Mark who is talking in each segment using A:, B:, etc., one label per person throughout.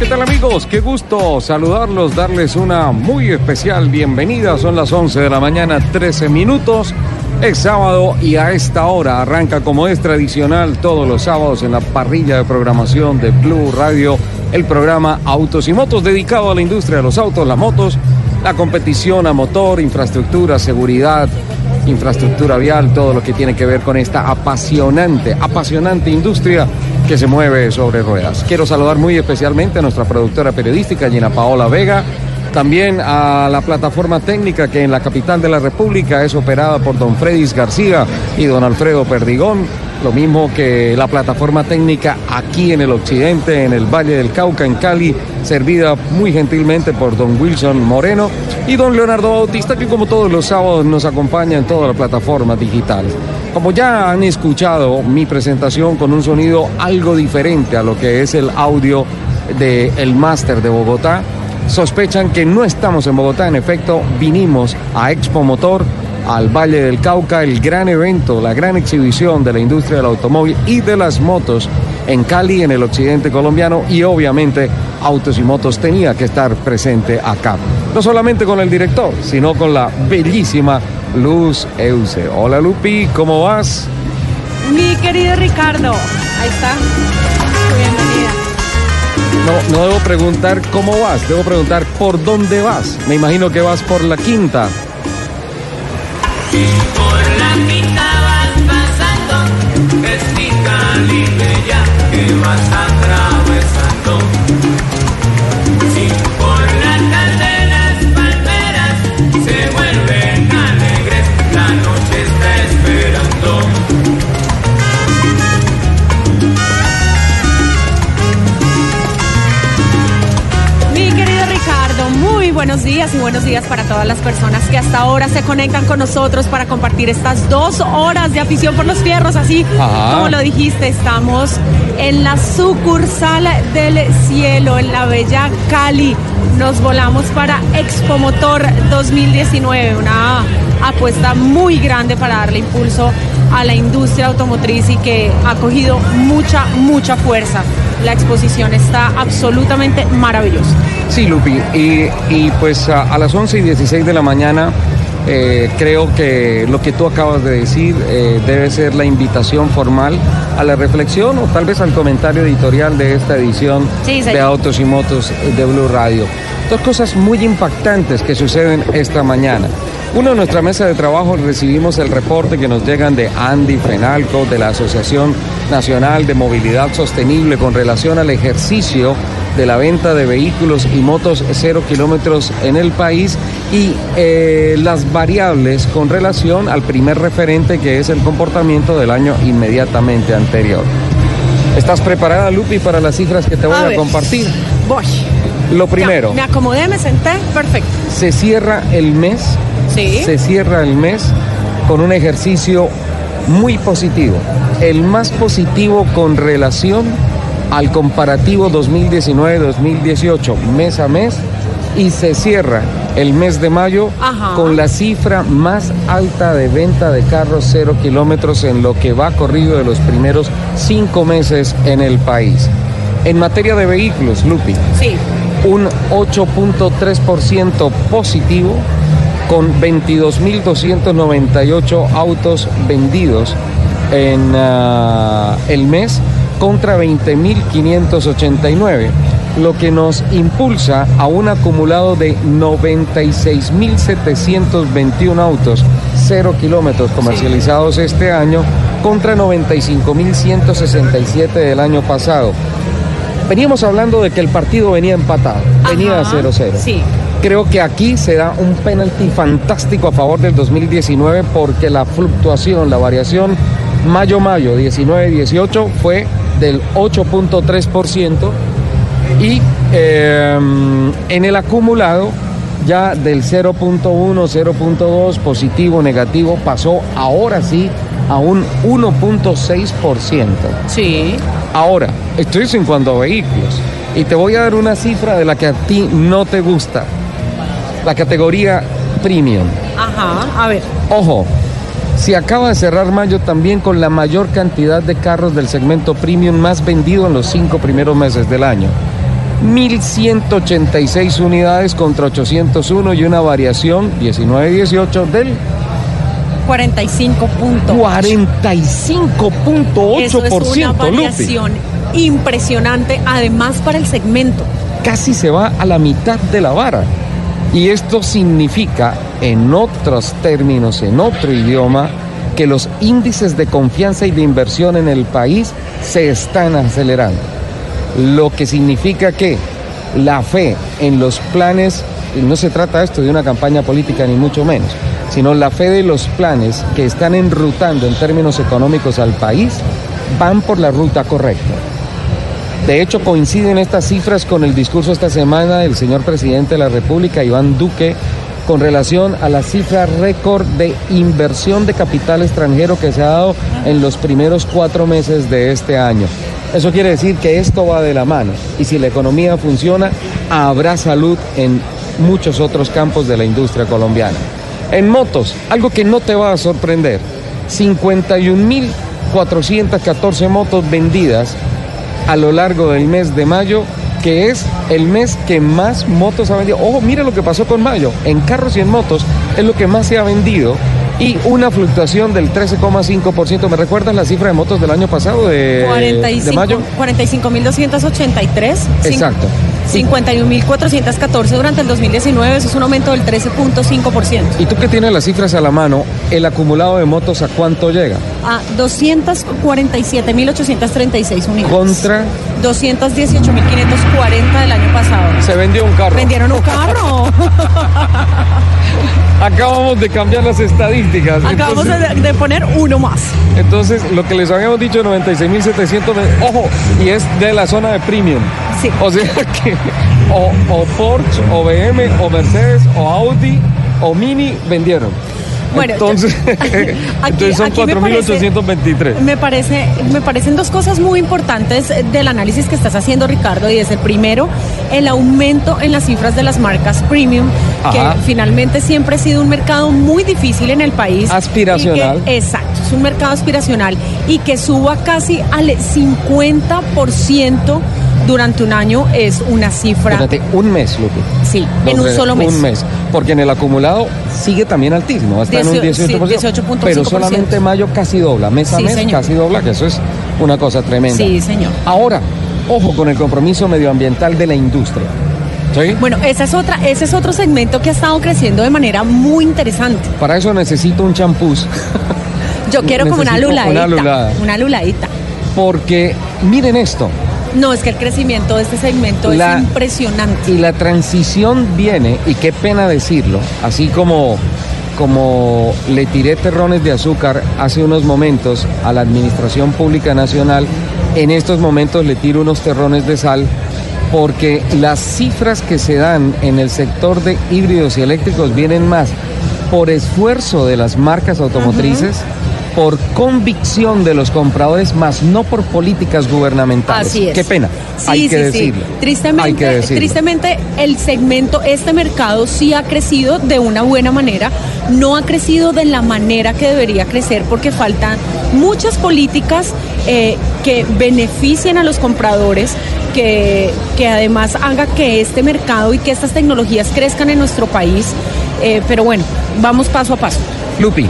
A: ¿Qué tal amigos? Qué gusto saludarlos, darles una muy especial bienvenida. Son las 11 de la mañana, 13 minutos. Es sábado y a esta hora arranca como es tradicional todos los sábados en la parrilla de programación de Blue Radio el programa Autos y Motos dedicado a la industria de los autos, las motos, la competición a motor, infraestructura, seguridad, infraestructura vial, todo lo que tiene que ver con esta apasionante, apasionante industria que se mueve sobre ruedas. Quiero saludar muy especialmente a nuestra productora periodística, Gina Paola Vega, también a la plataforma técnica que en la capital de la República es operada por don Fredis García y don Alfredo Perdigón, lo mismo que la plataforma técnica aquí en el occidente, en el Valle del Cauca, en Cali, servida muy gentilmente por don Wilson Moreno y don Leonardo Bautista, que como todos los sábados nos acompaña en todas las plataformas digitales. Como ya han escuchado mi presentación con un sonido algo diferente a lo que es el audio del el máster de Bogotá, sospechan que no estamos en Bogotá. En efecto, vinimos a Expo Motor, al Valle del Cauca, el gran evento, la gran exhibición de la industria del automóvil y de las motos en Cali, en el occidente colombiano, y obviamente Autos y Motos tenía que estar presente acá. No solamente con el director, sino con la bellísima Luz Euse. Hola Lupi, ¿cómo vas?
B: Mi querido Ricardo, ahí está. Bienvenida.
A: No, no debo preguntar cómo vas, debo preguntar por dónde vas. Me imagino que vas por la quinta.
C: Por la quinta vas pasando, es
B: buenos días y buenos días para todas las personas que hasta ahora se conectan con nosotros para compartir estas dos horas de afición por los fierros. Así
A: Ajá.
B: como lo dijiste, estamos en la sucursal del cielo, en la bella Cali. Nos volamos para Expo Motor 2019, una apuesta muy grande para darle impulso a la industria automotriz y que ha cogido mucha, mucha fuerza. La exposición está absolutamente maravillosa.
A: Sí, Lupi, y, y pues a, a las 11 y 16 de la mañana eh, creo que lo que tú acabas de decir eh, debe ser la invitación formal a la reflexión o tal vez al comentario editorial de esta edición
B: Sí,
A: de Autos y Motos de Blue Radio. Dos cosas muy impactantes que suceden esta mañana. Uno, en nuestra mesa de trabajo recibimos el reporte que nos llegan de Andy Fenalco, de la Asociación Nacional de Movilidad Sostenible, con relación al ejercicio de la venta de vehículos y motos cero kilómetros en el país y eh, las variables con relación al primer referente que es el comportamiento del año inmediatamente anterior. ¿Estás preparada, Lupi, para las cifras que te voy
B: A
A: a,
B: ver.
A: compartir?
B: Voy.
A: Lo
B: Ya,
A: primero,
B: me acomodé, me senté, perfecto.
A: se cierra el mes
B: Sí.
A: se cierra el mes con un ejercicio muy positivo, el más positivo con relación al comparativo 2019-2018, mes a mes, y se cierra el mes de mayo
B: Ajá.
A: con la cifra más alta de venta de carros cero kilómetros en lo que va corrido de los primeros cinco meses en el país. En materia de vehículos, Lupi,
B: Sí.
A: un 8.3% positivo con 22.298 autos vendidos en ah, el mes contra 20.589, lo que nos impulsa a un acumulado de 96.721 autos, cero kilómetros comercializados este año contra 95.167 del año pasado. Veníamos hablando de que el partido venía empatado, venía
B: Ajá,
A: 0-0.
B: Sí.
A: Creo que aquí se da un penalti fantástico a favor del 2019 porque la fluctuación, la variación mayo-mayo 19-18 fue del 8.3% y eh, en el acumulado ya del 0.1, 0.2 positivo, negativo pasó ahora sí a un 1.6%.
B: Sí.
A: Ahora, estoy en cuanto a vehículos y te voy a dar una cifra de la que a ti no te gusta. La categoría premium.
B: Ajá, a ver.
A: Ojo, se acaba de cerrar mayo también con la mayor cantidad de carros del segmento premium más vendido en los cinco primeros meses del año. 1.186 unidades contra 801 y una variación 19-18 del
B: 45 puntos.
A: 45.8%.
B: Eso es una
A: Lupi.
B: variación impresionante, además para el segmento.
A: casi se va a la mitad de la vara. Y esto significa, en otros términos, en otro idioma, que los índices de confianza y de inversión en el país se están acelerando. Lo que significa que la fe en los planes, y no se trata esto de una campaña política ni mucho menos, sino la fe de los planes que están enrutando en términos económicos al país, van por la ruta correcta. De hecho, coinciden estas cifras con el discurso esta semana del señor presidente de la República, Iván Duque, con relación a la cifra récord de inversión de capital extranjero que se ha dado en los primeros cuatro meses de este año. Eso quiere decir que esto va de la mano y si la economía funciona, habrá salud en muchos otros campos de la industria colombiana. En motos, algo que no te va a sorprender, 51.414 motos vendidas a lo largo del mes de mayo, que es el mes que más motos ha vendido. Ojo, mira lo que pasó con mayo. En carros y en motos es lo que más se ha vendido y una fluctuación del 13,5%. ¿Me recuerdas la cifra de motos del año pasado de, de mayo?
B: 45.283.
A: Exacto.
B: 51.414 durante el 2019, eso es un aumento del 13.5%.
A: Y tú que tienes las cifras a la mano, el acumulado de motos a cuánto llega?
B: A 247.836 unidades.
A: Contra,
B: 218.540 del año pasado.
A: se vendió un carro.
B: Vendieron un carro.
A: Acabamos de cambiar las estadísticas.
B: Acabamos
A: Entonces-
B: de, de poner uno más.
A: Entonces, lo que les habíamos dicho, 96.700, ve- ojo, y es de la zona de premium.
B: Sí.
A: O sea que o, o Porsche, o BM, o Mercedes, o Audi, o Mini vendieron.
B: Bueno,
A: entonces,
B: aquí-
A: entonces son
B: aquí me parece-
A: 4.823.
B: Me, parece, me parecen dos cosas muy importantes del análisis que estás haciendo, Ricardo, y es el primero, el aumento en las cifras de las marcas premium,
A: Ajá.
B: que finalmente siempre ha sido un mercado muy difícil en el país.
A: Aspiracional.
B: que- exacto, es un mercado aspiracional y que suba casi al 50% durante un año es una cifra.
A: Fíjate, un mes, Lupe.
B: Sí, en un solo mes.
A: Un mes. Porque en el acumulado sigue también altísimo, está en un
B: 18, sí,
A: 18%.
B: 18.5%.
A: pero solamente mayo casi dobla, mes a
B: Sí,
A: mes
B: señor.
A: casi dobla, que eso es una cosa tremenda.
B: Sí, señor.
A: Ahora, ojo con el compromiso medioambiental de la industria. ¿Sí?
B: Bueno, esa es otra, ese es otro segmento que ha estado creciendo de manera muy interesante.
A: Para eso necesito un champús.
B: Yo quiero como una luladita.
A: una lulada.
B: Una luladita.
A: Porque miren esto,
B: No, es que el crecimiento de este segmento
A: La-
B: es impresionante.
A: y la transición viene, y qué pena decirlo, así como, como le tiré terrones de azúcar hace unos momentos a la Administración Pública Nacional, en estos momentos le tiro unos terrones de sal porque las cifras que se dan en el sector de híbridos y eléctricos vienen más por esfuerzo de las marcas automotrices, por convicción de los compradores, más no por políticas gubernamentales.
B: Así es.
A: Qué pena.
B: Sí,
A: Hay
B: sí,
A: que
B: sí.
A: decirlo.
B: Tristemente,
A: Hay que decirlo.
B: tristemente el segmento, este mercado sí ha crecido de una buena manera, no ha crecido de la manera que debería crecer porque faltan muchas políticas eh, que beneficien a los compradores, que, que además haga que este mercado y que estas tecnologías crezcan en nuestro país. Eh, pero bueno, vamos paso a paso.
A: Lupi,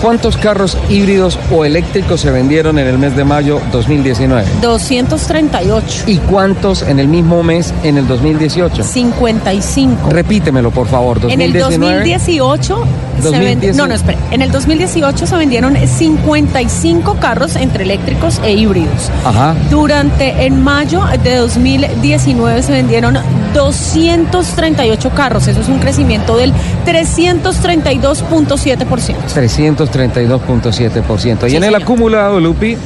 A: ¿Cuántos carros híbridos o eléctricos se vendieron en el mes de mayo 2019?
B: 238.
A: ¿Y cuántos en el mismo mes en el 2018?
B: 55.
A: Repítemelo, por favor.
B: 2019, en el 2018 se. No, no, espera. En el 2018 se vendieron 55 carros entre eléctricos e híbridos.
A: Ajá.
B: Durante en mayo de 2019 se vendieron 238 carros. Eso es un crecimiento del 332.7%.
A: 300 232.7%.
B: Sí, y
A: en el acumulado, Lupi.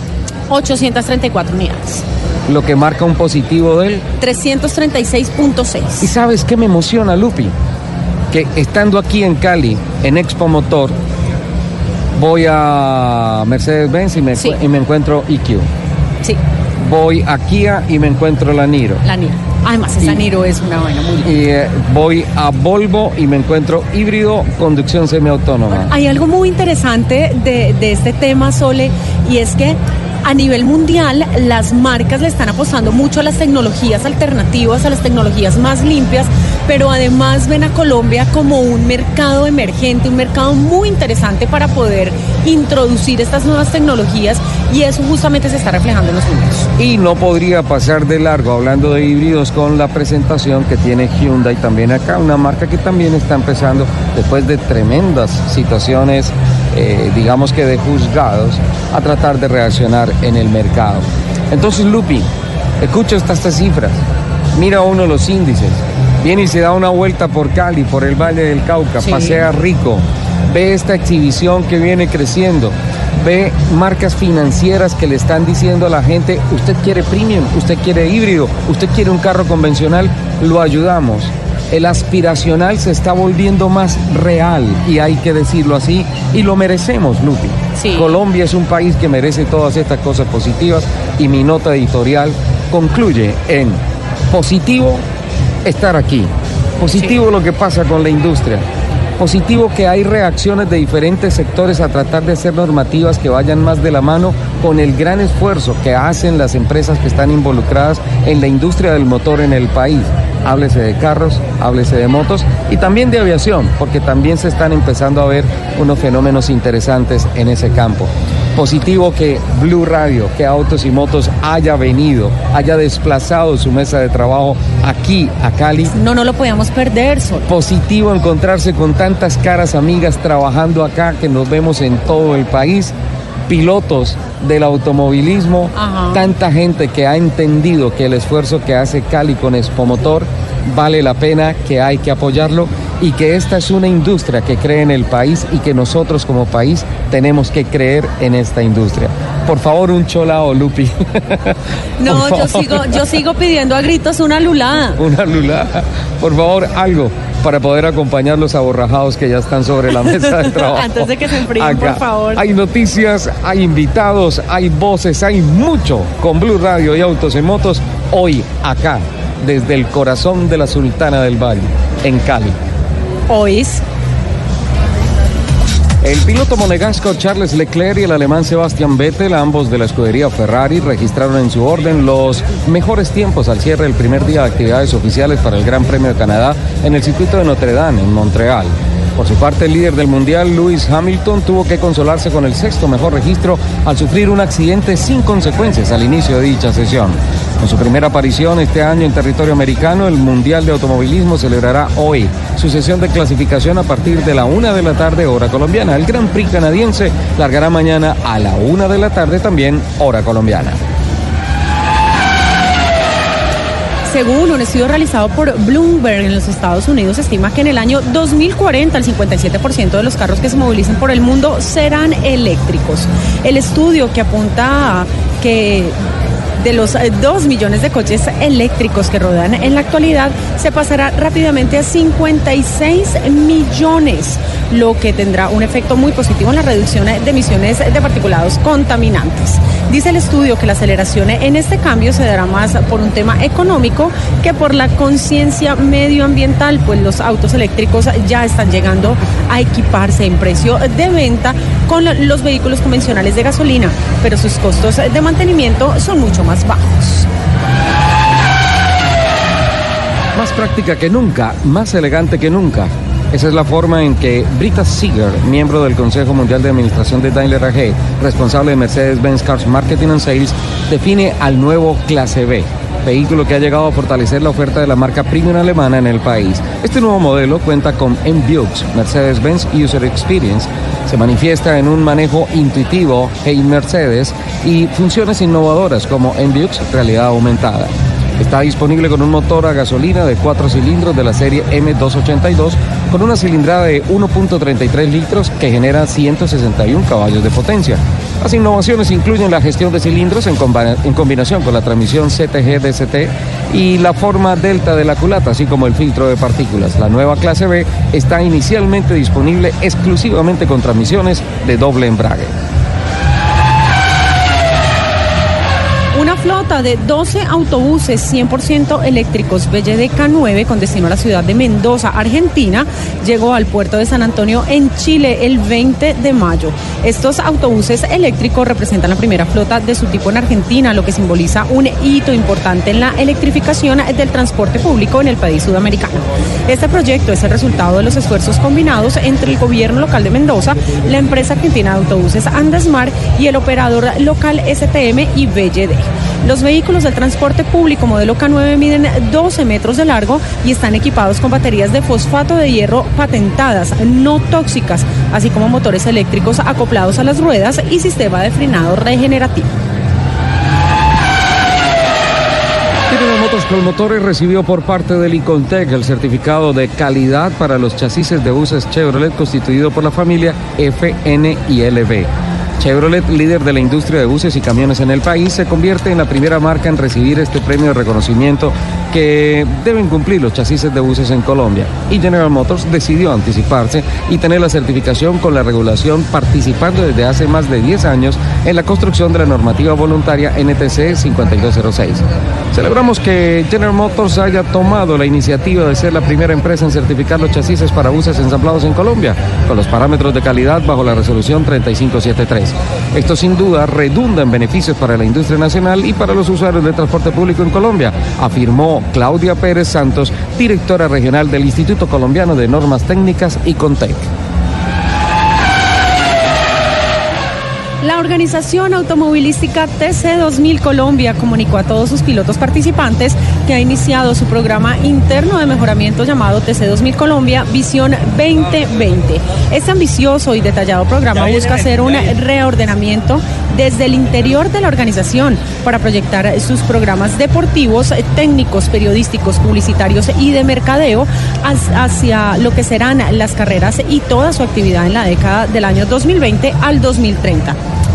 B: 834 unidades.
A: Lo que marca un positivo del
B: 336.6.
A: ¿Y sabes qué me emociona, Lupi? Que estando aquí en Cali, en Expo Motor, voy a Mercedes-Benz y, me
B: sí.
A: y me encuentro IQ.
B: Sí.
A: Voy a Kia y me encuentro la Niro.
B: la Niro. Además, esa
A: Y-
B: Niro es una buena, muy linda.
A: Y eh, voy a Volvo y me encuentro híbrido, conducción semiautónoma.
B: Hay algo muy interesante de, de este tema, Sole, y es que a nivel mundial las marcas le están apostando mucho a las tecnologías alternativas, a las tecnologías más limpias, pero además ven a Colombia como un mercado emergente, un mercado muy interesante para poder introducir estas nuevas tecnologías y eso justamente se está reflejando en los números.
A: Y no podría pasar de largo hablando de híbridos con la presentación que tiene Hyundai también acá, una marca que también está empezando después de tremendas situaciones, eh, digamos que de juzgados, a tratar de reaccionar en el mercado. Entonces, Lupi, escucha estas, estas cifras, mira uno los índices, viene y se da una vuelta por Cali, por el Valle del Cauca,
B: Sí.
A: pasea rico, ve esta exhibición que viene creciendo, ve marcas financieras que le están diciendo a la gente, usted quiere premium, usted quiere híbrido, usted quiere un carro convencional, lo ayudamos. El aspiracional se está volviendo más real y hay que decirlo así y lo merecemos, Lupi.
B: Sí.
A: Colombia es un país que merece todas estas cosas positivas y mi nota editorial concluye en positivo estar aquí, positivo lo que pasa con la industria, positivo que hay reacciones de diferentes sectores a tratar de hacer normativas que vayan más de la mano con el gran esfuerzo que hacen las empresas que están involucradas en la industria del motor en el país. Háblese de carros, háblese de motos y también de aviación, porque también se están empezando a ver unos fenómenos interesantes en ese campo. Positivo que Blue Radio, que Autos y Motos haya venido, haya desplazado su mesa de trabajo aquí a Cali
B: No, no lo podíamos perder, Sol.
A: positivo encontrarse con tantas caras amigas trabajando acá que nos vemos en todo el país, pilotos del automovilismo,
B: Ajá.
A: tanta gente que ha entendido que el esfuerzo que hace Cali con Expomotor vale la pena, que hay que apoyarlo y que esta es una industria que cree en el país y que nosotros como país tenemos que creer en esta industria. Por favor, un cholao, Lupi.
B: No, yo sigo, yo sigo pidiendo a gritos una lulada.
A: una lulada. Por favor, algo para poder acompañar los aborrajados que ya están sobre la mesa de trabajo.
B: Antes de que se enfríen, por favor.
A: Hay noticias, hay invitados, hay voces, hay mucho con Blue Radio y Autos y Motos hoy acá, desde el corazón de la Sultana del Valle, en Cali.
B: Oís.
A: El piloto monegasco Charles Leclerc y el alemán Sebastian Vettel, ambos de la escudería Ferrari, registraron en su orden los mejores tiempos al cierre del primer día de actividades oficiales para el Gran Premio de Canadá en el circuito de Notre Dame, en Montreal. Por su parte, el líder del mundial, Lewis Hamilton, tuvo que consolarse con el sexto mejor registro al sufrir un accidente sin consecuencias al inicio de dicha sesión. Con su primera aparición este año en territorio americano, el Mundial de Automovilismo celebrará hoy su sesión de clasificación a partir de la una de la tarde, hora colombiana. El Gran Prix canadiense largará mañana a la una de la tarde, también hora colombiana.
B: Según un estudio realizado por Bloomberg en los Estados Unidos, estima que en el año 2040 el 57% de los carros que se movilicen por el mundo serán eléctricos. El estudio que apunta a que de los 2 millones de coches eléctricos que rodan en la actualidad, se pasará rápidamente a 56 millones, lo que tendrá un efecto muy positivo en la reducción de emisiones de particulados contaminantes. Dice el estudio que la aceleración en este cambio se dará más por un tema económico que por la conciencia medioambiental, pues los autos eléctricos ya están llegando a equiparse en precio de venta con los vehículos convencionales de gasolina, pero sus costos de mantenimiento son mucho más bajos.
A: Más práctica que nunca, más elegante que nunca. Esa es la forma en que Britta Seeger, miembro del Consejo Mundial de Administración de Daimler AG, responsable de Mercedes-Benz Cars Marketing and Sales, define al nuevo Clase B. vehículo que ha llegado a fortalecer la oferta de la marca premium alemana en el país. Este nuevo modelo cuenta con MBUX, Mercedes-Benz User Experience, se manifiesta en un manejo intuitivo Hey Mercedes y funciones innovadoras como MBUX realidad aumentada. Está disponible con un motor a gasolina de 4 cilindros de la serie M282 con una cilindrada de 1.33 litros que genera 161 caballos de potencia. Las innovaciones incluyen la gestión de cilindros en, en combinación con la transmisión CTG-DCT y la forma delta de la culata, así como el filtro de partículas. La nueva clase B está inicialmente disponible exclusivamente con transmisiones de doble embrague.
B: De 12 autobuses 100% eléctricos BLDK 9 con destino a la ciudad de Mendoza, Argentina, llegó al puerto de San Antonio en Chile el 20 de mayo. Estos autobuses eléctricos representan la primera flota de su tipo en Argentina, lo que simboliza un hito importante en la electrificación del transporte público en el país sudamericano. Este proyecto es el resultado de los esfuerzos combinados entre el gobierno local de Mendoza, la empresa argentina de autobuses Andesmar y el operador local STM y BLD. Los vehículos del transporte público modelo K9 miden 12 metros de largo y están equipados con baterías de fosfato de hierro patentadas, no tóxicas, así como motores eléctricos acoplados a las ruedas y sistema de frenado regenerativo.
A: General Motors con Motores recibió por parte del Icontec el certificado de calidad para los chasis de buses Chevrolet constituido por la familia FNILB. Chevrolet, líder de la industria de buses y camiones en el país, se convierte en la primera marca en recibir este premio de reconocimiento que deben cumplir los chasis de buses en Colombia. Y General Motors decidió anticiparse y tener la certificación con la regulación participando desde hace más de 10 años en la construcción de la normativa voluntaria NTC 5206. Celebramos que General Motors haya tomado la iniciativa de ser la primera empresa en certificar los chasis para buses ensamblados en Colombia con los parámetros de calidad bajo la resolución 3573. Esto sin duda redunda en beneficios para la industria nacional y para los usuarios del transporte público en Colombia, afirmó Claudia Pérez Santos, directora regional del Instituto Colombiano de Normas Técnicas y Contec.
B: La organización automovilística TC2000 Colombia comunicó a todos sus pilotos participantes que ha iniciado su programa interno de mejoramiento llamado TC2000 Colombia Visión 2020. Este ambicioso y detallado programa busca hacer un reordenamiento desde el interior de la organización para proyectar sus programas deportivos, técnicos, periodísticos, publicitarios y de mercadeo hacia lo que serán las carreras y toda su actividad en la década del año 2020 al 2030.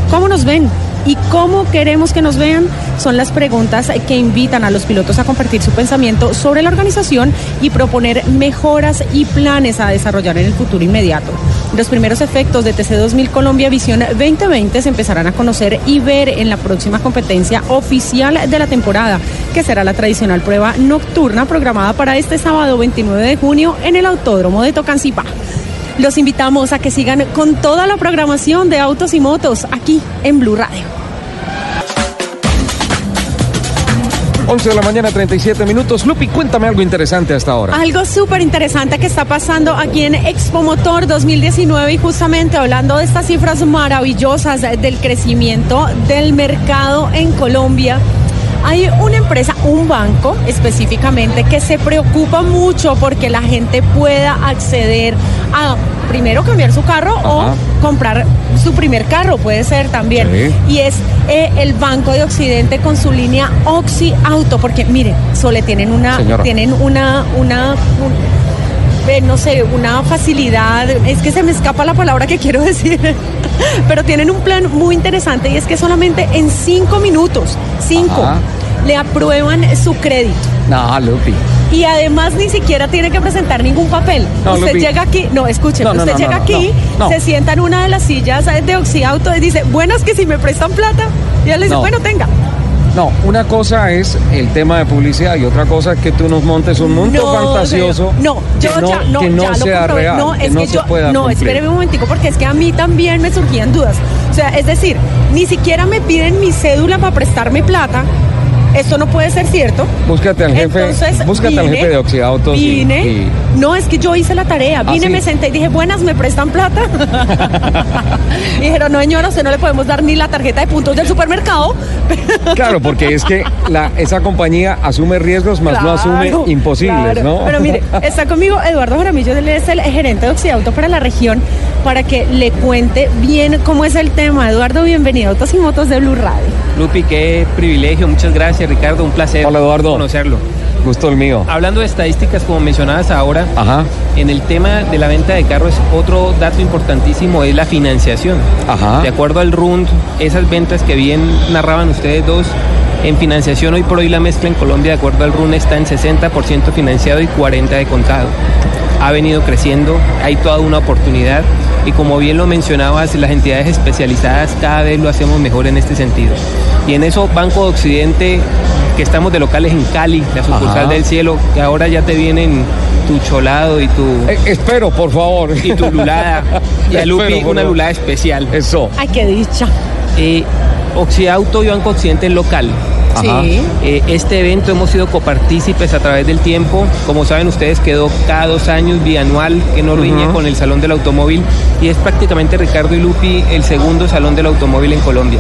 B: ¿Cómo nos ven? ¿Y cómo queremos que nos vean? Son las preguntas que invitan a los pilotos a compartir su pensamiento sobre la organización y proponer mejoras y planes a desarrollar en el futuro inmediato. Los primeros efectos de TC2000 Colombia Visión 2020 se empezarán a conocer y ver en la próxima competencia oficial de la temporada, que será la tradicional prueba nocturna programada para este sábado 29 de junio en el Autódromo de Tocancipá. Los invitamos a que sigan con toda la programación de autos y motos aquí en Blue Radio.
A: 11 de la mañana, 37 minutos. Lupi, cuéntame algo interesante hasta ahora.
B: Algo súper interesante que está pasando aquí en Expo Motor 2019 y justamente hablando de estas cifras maravillosas del crecimiento del mercado en Colombia. Hay una empresa, un banco específicamente, que se preocupa mucho porque la gente pueda acceder a primero cambiar su carro o comprar su primer carro, puede ser también.
A: Sí.
B: Y es eh, el Banco de Occidente con su línea Oxy Auto, porque mire, Sole tienen una,
A: Señora.
B: tienen una, una, un- eh, no sé, una facilidad, es que se me escapa la palabra que quiero decir, pero tienen un plan muy interesante y es que solamente en cinco minutos, cinco,
A: Ajá.
B: le aprueban su crédito.
A: No, Lupi.
B: Y además ni siquiera tiene que presentar ningún papel.
A: No,
B: usted
A: Lupi.
B: llega aquí, no,
A: no,
B: usted llega aquí, se sienta en una de las sillas de Oxiauto y dice, buenas que si me prestan plata. Y él le dice,
A: No.
B: bueno, tenga.
A: No, una cosa es el tema de publicidad y otra cosa es que tú nos montes un mundo
B: No,
A: fantasioso
B: señor. No,
A: que
B: yo
A: no,
B: ya no,
A: que no
B: ya lo
A: sea
B: comprobé.
A: real,
B: No,
A: que
B: es
A: no
B: que
A: se
B: yo,
A: pueda
B: no,
A: cumplir.
B: espéreme un momentico porque es que a mí también me surgían dudas. O sea, es decir, ni siquiera me piden mi cédula para prestarme plata esto no puede ser cierto.
A: Búscate al jefe,
B: Entonces,
A: búscate al
B: vine,
A: jefe de Oxiautos y-
B: Vine,
A: y-
B: no, es que yo hice la tarea, vine,
A: ¿Ah, sí?
B: me senté y dije, buenas, ¿me prestan plata? y dijeron, no señora, usted no le podemos dar ni la tarjeta de puntos del supermercado.
A: Claro, porque es que la, esa compañía asume riesgos, más no asume imposibles,
B: claro.
A: ¿no?
B: Pero mire, está conmigo Eduardo Jaramillo, él es el gerente de Occidauto para la región, para que le cuente bien cómo es el tema. Eduardo, bienvenido a Autos y Motos de Blue Radio.
D: Lupi, qué privilegio, muchas gracias Ricardo, un placer
A: Hola, Eduardo.
D: conocerlo.
A: Gusto el mío.
D: Hablando de estadísticas, como mencionabas ahora,
A: Ajá,
D: en el tema de la venta de carros, otro dato importantísimo es la financiación.
A: ajá.
D: De acuerdo al RUND, esas ventas que bien narraban ustedes dos, en financiación hoy por hoy la mezcla en Colombia, de acuerdo al RUN, está en 60% financiado y 40% de contado. Ha venido creciendo, hay toda una oportunidad y como bien lo mencionabas, las entidades especializadas cada vez lo hacemos mejor en este sentido. Y en eso Banco de Occidente, que estamos de locales en Cali, la sucursal
A: Ajá.
D: del cielo, que ahora ya te vienen tu cholado y tu,
A: Eh, espero, por favor.
D: y tu lulada. Y a Lupi
A: Espero,
D: una lulada especial.
A: Eso.
B: Ay, qué dicha.
D: Eh, Occiauto y Banco Occidente es local.
B: Sí.
D: Eh, este evento hemos sido copartícipes a través del tiempo. Como saben ustedes, quedó cada dos años bianual que no riñe con el Salón del Automóvil y es prácticamente Ricardo y Lupi el segundo Salón del Automóvil en Colombia.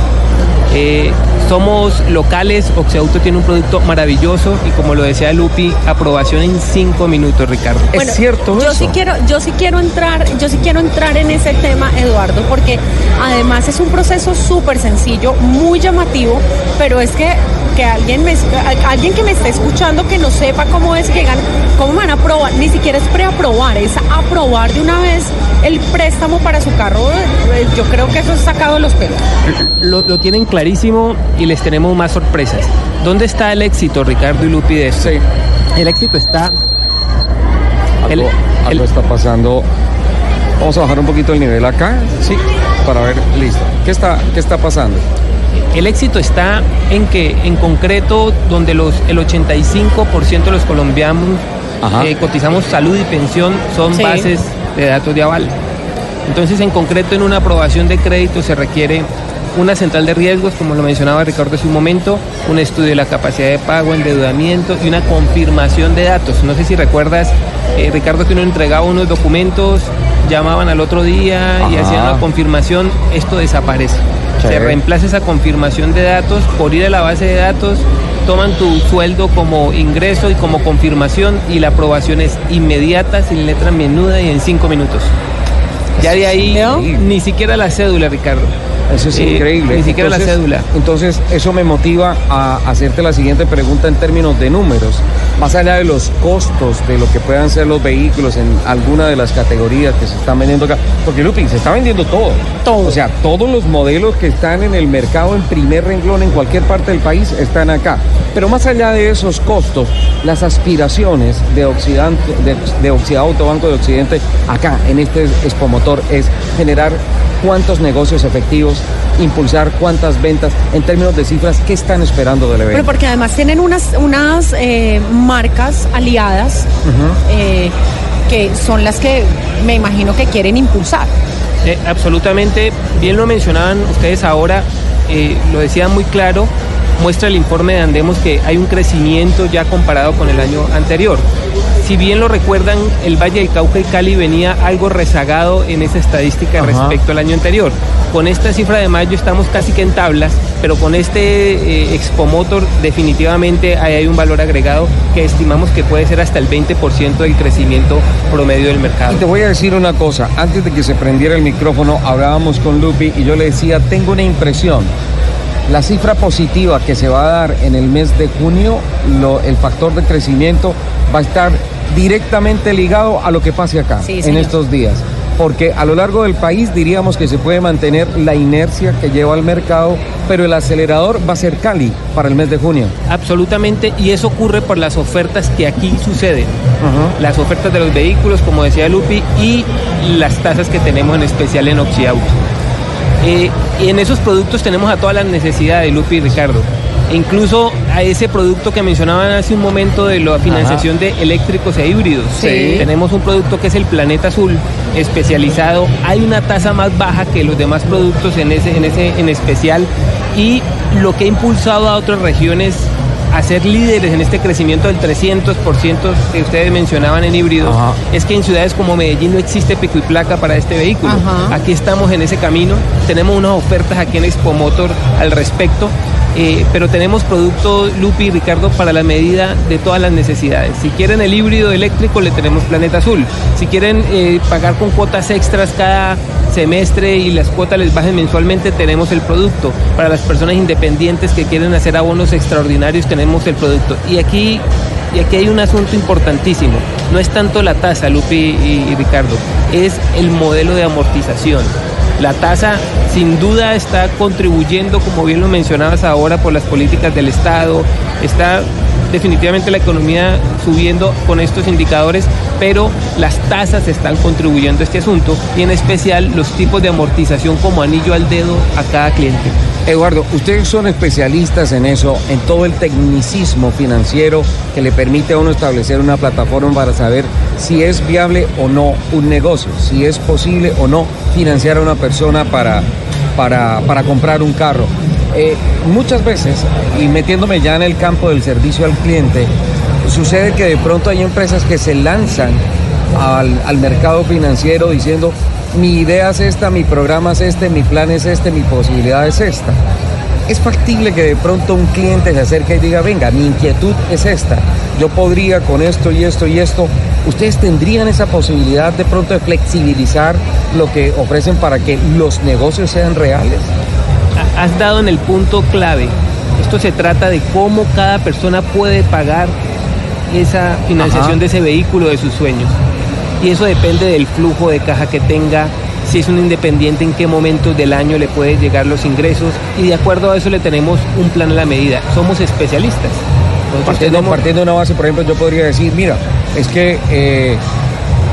D: Eh, somos locales, Occiauto tiene un producto maravilloso y como lo decía Lupi, aprobación en cinco minutos, Ricardo.
A: Es cierto
B: yo
A: eso.
B: sí quiero yo sí quiero entrar yo sí quiero entrar en ese tema Eduardo porque además es un proceso súper sencillo muy llamativo pero es que que alguien me alguien que me esté escuchando que no sepa cómo es que llegan cómo van a aprobar ni siquiera es preaprobar es aprobar de una vez el préstamo para su carro eh, yo creo que eso es sacado de los pelos
D: Lo, lo tienen clarísimo y les tenemos más sorpresas. ¿Dónde está el éxito, Ricardo y Lupi, de esto?
A: Sí.
D: El éxito está
A: Algo,
D: El-
A: algo
D: el-
A: está pasando. Vamos a bajar un poquito el nivel acá. Sí. Para ver, listo. ¿Qué está, qué está pasando?
D: El éxito está en que, en concreto, donde los, el 85% de los colombianos eh, cotizamos salud y pensión son
B: Sí.
D: bases de datos de aval. Entonces, en concreto, en una aprobación de crédito se requiere una central de riesgos, como lo mencionaba Ricardo hace un momento, un estudio de la capacidad de pago, endeudamiento y una confirmación de datos. No sé si recuerdas, eh, Ricardo, que uno entregaba unos documentos, llamaban al otro día y hacían la confirmación, esto desaparece.
A: Sí.
D: Se reemplaza esa confirmación de datos por ir a la base de datos, toman tu sueldo como ingreso y como confirmación y la aprobación es inmediata, sin letra menuda y en cinco minutos. Ya de ahí ni siquiera la cédula, Ricardo.
A: Eso es
D: Eh,
A: increíble.
D: Ni siquiera la cédula.
A: Entonces, eso me motiva a hacerte la siguiente pregunta en términos de números. Más allá de los costos de lo que puedan ser los vehículos en alguna de las categorías que se están vendiendo acá. Porque, Lupi, se está vendiendo todo.
B: Todo.
A: O sea, todos los modelos que están en el mercado en primer renglón en cualquier parte del país están acá. Pero más allá de esos costos, las aspiraciones de, Occidente, de, de Occidauto, Banco de Occidente, acá en este Expomotor, es generar cuántos negocios efectivos, impulsar cuántas ventas, en términos de cifras, ¿qué están esperando del
B: Bueno,
A: evento?
B: porque además tienen unas, unas eh, marcas aliadas eh, que son las que me imagino que quieren impulsar.
D: Eh, absolutamente, bien lo mencionaban ustedes ahora, eh, lo decían muy claro, muestra el informe de Andemos que hay un crecimiento ya comparado con el año anterior. Si bien lo recuerdan, el Valle del Cauca y Cali venía algo rezagado en esa estadística
A: Ajá.
D: respecto al año anterior. Con esta cifra de mayo estamos casi que en tablas, pero con este eh, Expo Motor definitivamente ahí hay un valor agregado que estimamos que puede ser hasta el 20% del crecimiento promedio del mercado.
A: Y te voy a decir una cosa, antes de que se prendiera el micrófono, hablábamos con Lupi y yo le decía, tengo una impresión. La cifra positiva que se va a dar en el mes de junio, lo- el factor de crecimiento va a estar directamente ligado a lo que pase acá
B: Sí,
A: en estos días. Porque a lo largo del país diríamos que se puede mantener la inercia que lleva al mercado, pero el acelerador va a ser Cali para el mes de junio.
D: Absolutamente, y eso ocurre por las ofertas que aquí suceden. Las ofertas de los vehículos, como decía Lupi, y las tasas que tenemos en especial en Oxiauto. Eh, y en esos productos tenemos a todas las necesidades, Lupi y Ricardo. E incluso a ese producto que mencionaban hace un momento de la financiación de eléctricos e híbridos.
B: Sí.
D: Tenemos un producto que es el Planeta Azul, especializado. Hay una tasa más baja que los demás productos en ese, en ese en especial. Y lo que ha impulsado a otras regiones a ser líderes en este crecimiento del 300% que ustedes mencionaban en híbridos,
A: Ajá.
D: es que en ciudades como Medellín no existe pico y placa para este vehículo.
B: Ajá.
D: Aquí estamos en ese camino, tenemos unas ofertas aquí en Expo Motor al respecto. Eh, pero tenemos productos, Lupi y Ricardo, para la medida de todas las necesidades. Si quieren el híbrido eléctrico, le tenemos Planeta Azul. Si quieren eh, pagar con cuotas extras cada semestre y las cuotas les bajen mensualmente, tenemos el producto. Para las personas independientes que quieren hacer abonos extraordinarios, tenemos el producto. Y aquí, y aquí hay un asunto importantísimo. No es tanto la tasa, Lupi y Ricardo, es el modelo de amortización. La tasa sin duda está contribuyendo, como bien lo mencionabas ahora, por las políticas del Estado. Está definitivamente la economía subiendo con estos indicadores, pero las tasas están contribuyendo a este asunto y en especial los tipos de amortización como anillo al dedo a cada cliente.
A: Eduardo, ustedes son especialistas en eso, en todo el tecnicismo financiero que le permite a uno establecer una plataforma para saber si es viable o no un negocio, si es posible o no financiar a una persona para, para, comprar un carro. Eh, muchas veces, y metiéndome ya en el campo del servicio al cliente, sucede que de pronto hay empresas que se lanzan al, al mercado financiero diciendo, mi idea es esta, mi programa es este, mi plan es este, mi posibilidad es esta. Es factible que de pronto un cliente se acerque y diga, venga, mi inquietud es esta, yo podría con esto y esto y esto. ¿Ustedes tendrían esa posibilidad de pronto de flexibilizar lo que ofrecen para que los negocios sean reales?
D: Ha- Has dado en el punto clave. Esto se trata de cómo cada persona puede pagar esa financiación
A: Ajá.
D: de ese vehículo de sus sueños. Y eso depende del flujo de caja que tenga, si es un independiente, en qué momentos del año le pueden llegar los ingresos. Y de acuerdo a eso le tenemos un plan a la medida. Somos especialistas.
A: Partiendo,
D: tenemos-
A: partiendo de una base, por ejemplo, yo podría decir, mira, es que eh,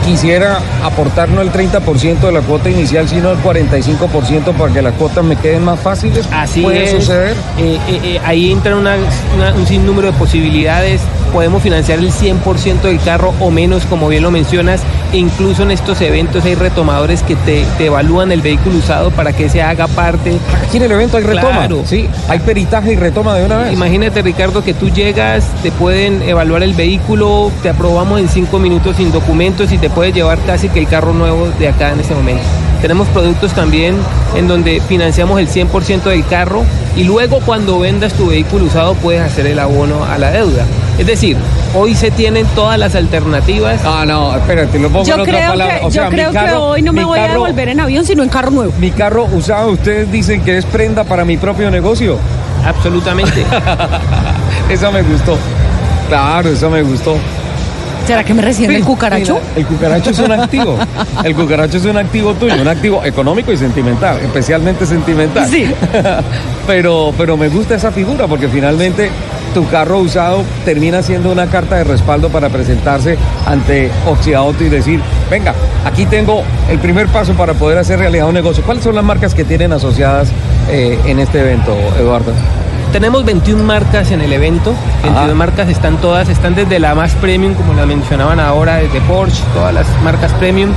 A: quisiera aportar no el 30% de la cuota inicial, sino el 45% para que las cuotas me queden más fáciles.
D: Así
A: ¿Puede
D: es.
A: suceder?
D: Eh, eh, ahí entran una- una- un sinnúmero de posibilidades. Podemos financiar el 100% del carro o menos, como bien lo mencionas. Incluso en estos eventos hay retomadores que te, te evalúan el vehículo usado para que se haga parte.
A: Aquí en el evento hay retoma.
D: Claro.
A: Sí, hay peritaje y retoma de una vez.
D: Imagínate, Ricardo, que tú llegas, te pueden evaluar el vehículo, te aprobamos en cinco minutos sin documentos y te puedes llevar casi que el carro nuevo de acá en ese momento. Tenemos productos también en donde financiamos el 100% del carro y luego cuando vendas tu vehículo usado puedes hacer el abono a la deuda. Es decir, hoy se tienen todas las alternativas.
A: Ah, no, espérate, lo pongo en
B: Yo
A: otra
B: creo,
A: palabra.
B: que,
A: O sea,
B: yo creo que hoy no me voy a devolver en avión, sino en carro nuevo.
A: Mi carro usado, ustedes dicen que es prenda para mi propio negocio.
D: Absolutamente.
A: Eso me gustó. Claro, eso me gustó.
B: ¿Será que me reciben el cucaracho?
A: mira, el cucaracho es un activo. El cucaracho es un activo tuyo, un activo económico y sentimental, especialmente sentimental.
B: Sí.
A: pero, pero me gusta esa figura porque finalmente tu carro usado termina siendo una carta de respaldo para presentarse ante Oxiauto y decir, venga, aquí tengo el primer paso para poder hacer realidad un negocio. ¿Cuáles son las marcas que tienen asociadas eh, en este evento, Eduardo?
D: Tenemos 21 marcas en el evento. 22
A: Ajá.
D: marcas están todas, están desde la más premium, como la mencionaban ahora, desde Porsche, todas las marcas premium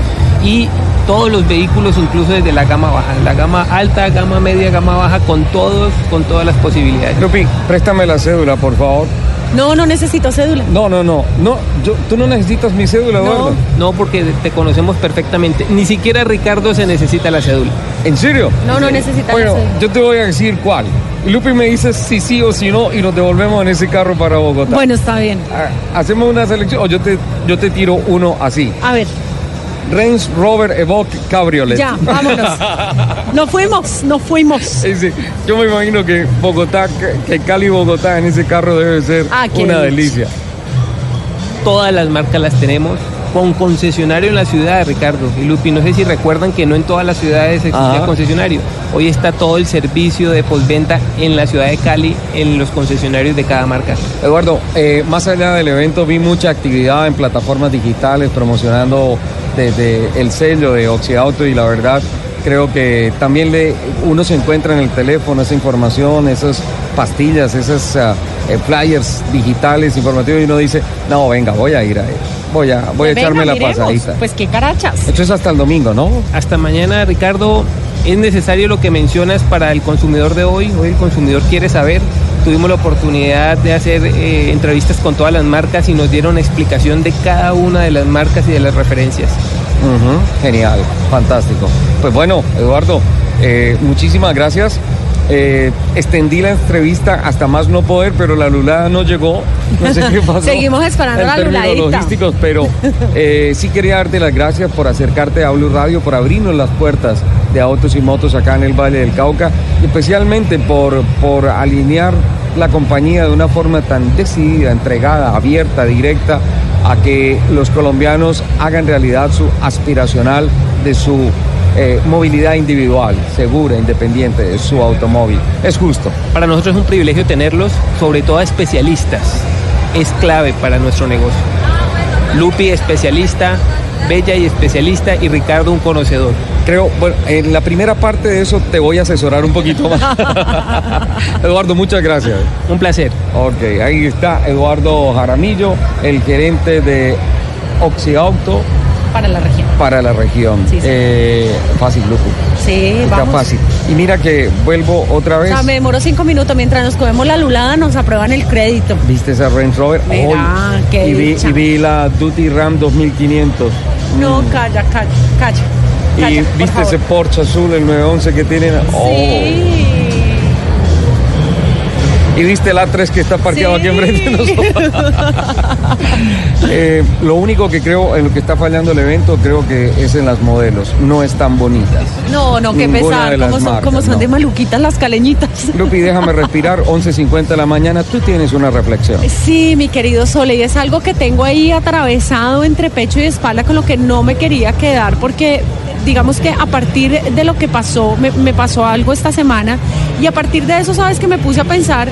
D: y todos los vehículos, incluso desde la gama baja, la gama alta, gama media, gama baja, con todos, con todas las posibilidades.
A: Lupi, préstame la cédula, por favor.
B: No, no necesito cédula.
A: No, no, no, no, yo, tú no necesitas mi cédula, Eduardo.
D: No, no, porque te conocemos perfectamente. Ni siquiera Ricardo se necesita la cédula.
A: ¿En serio?
B: No, no necesita
A: Bueno,
B: la cédula.
A: yo te voy a decir cuál. Lupi me dice si sí o si no y nos devolvemos en ese carro para Bogotá.
B: Bueno, está bien.
A: Ah, Hacemos una selección o yo te, yo te tiro uno así.
B: A ver,
A: Range Rover Evoque Cabriolet.
B: ya, vámonos. Nos fuimos, nos fuimos.
A: Yo me imagino que Bogotá, que, Cali Bogotá en ese carro debe ser
B: Ah,
A: una
B: delicia.
A: delicia.
D: Todas las marcas las tenemos con concesionario en la ciudad, Ricardo y Lupi. No sé si recuerdan que no en todas las ciudades existía
A: Ajá.
D: concesionario. Hoy está todo el servicio de postventa en la ciudad de Cali, en los concesionarios de cada marca.
A: Eduardo, eh, más allá del evento vi mucha actividad en plataformas digitales promocionando desde el sello de Oxiauto y la verdad creo que también le, uno se encuentra en el teléfono esa información, esas pastillas, esos ah, eh, flyers digitales informativos y uno dice, no, venga, voy a ir a voy a, voy a
B: venga,
A: echarme la
B: miremos.
A: pasadita.
B: Pues qué carachas.
A: Esto es hasta el domingo, ¿no?
D: Hasta mañana, Ricardo. Es necesario lo que mencionas para el consumidor de hoy. Hoy el consumidor quiere saber tuvimos la oportunidad de hacer eh, entrevistas con todas las marcas y nos dieron explicación de cada una de las marcas y de las referencias.
A: Genial, fantástico. Pues bueno, Eduardo, eh, muchísimas gracias. Eh, extendí la entrevista hasta más no poder, pero la lulada no llegó. No sé qué pasó.
B: Seguimos esperando
A: en
B: la
A: términos logísticos, pero eh, sí quería darte las gracias por acercarte a Blue Radio, por abrirnos las puertas de autos y motos acá en el Valle del Cauca, especialmente por, por alinear la compañía de una forma tan decidida, entregada, abierta, directa, a que los colombianos hagan realidad su aspiracional de su eh, movilidad individual, segura, independiente de su automóvil. Es justo.
D: Para nosotros es un privilegio tenerlos, sobre todo a especialistas. Es clave para nuestro negocio. Lupi, especialista, Bella y especialista, y Ricardo, un conocedor.
A: Creo, bueno, en la primera parte de eso te voy a asesorar un poquito más. Eduardo, muchas gracias.
D: Un placer.
A: Ok, ahí está Eduardo Jaramillo, el gerente de Oxiauto
B: Para la región.
A: para la región.
B: Sí, sí.
A: Eh, fácil, Luco.
B: Sí,
A: Está
B: vamos.
A: fácil. Y mira que vuelvo otra
B: O
A: vez.
B: sea, me demoró cinco minutos. Mientras nos comemos la lulada, nos aprueban el crédito.
A: ¿Viste esa Range Rover?
B: Mira,
A: Hoy.
B: qué
A: y, vi,
B: dicha.
A: y vi la Duty Ram 2500.
B: No, calla, calla, calla.
A: Y
B: calla,
A: viste ese. Porsche azul, el 911 que tienen. Oh.
B: Sí.
A: Y viste el A3 que está parqueado
B: Sí.
A: aquí enfrente de nosotros. Eh, lo único que creo en lo que está fallando el evento, creo que es en las modelos. No están bonitas.
B: No, no, qué pesar. Como son,
A: marcas,
B: como son
A: no.
B: de maluquitas las caleñitas.
A: Lupi, déjame respirar. 11.50 de la mañana. Tú tienes una reflexión.
B: Sí, mi querido Sole, y es algo que tengo ahí atravesado entre pecho y espalda con lo que no me quería quedar porque digamos que a partir de lo que pasó, me, me pasó algo esta semana y a partir de eso, sabes que me puse a pensar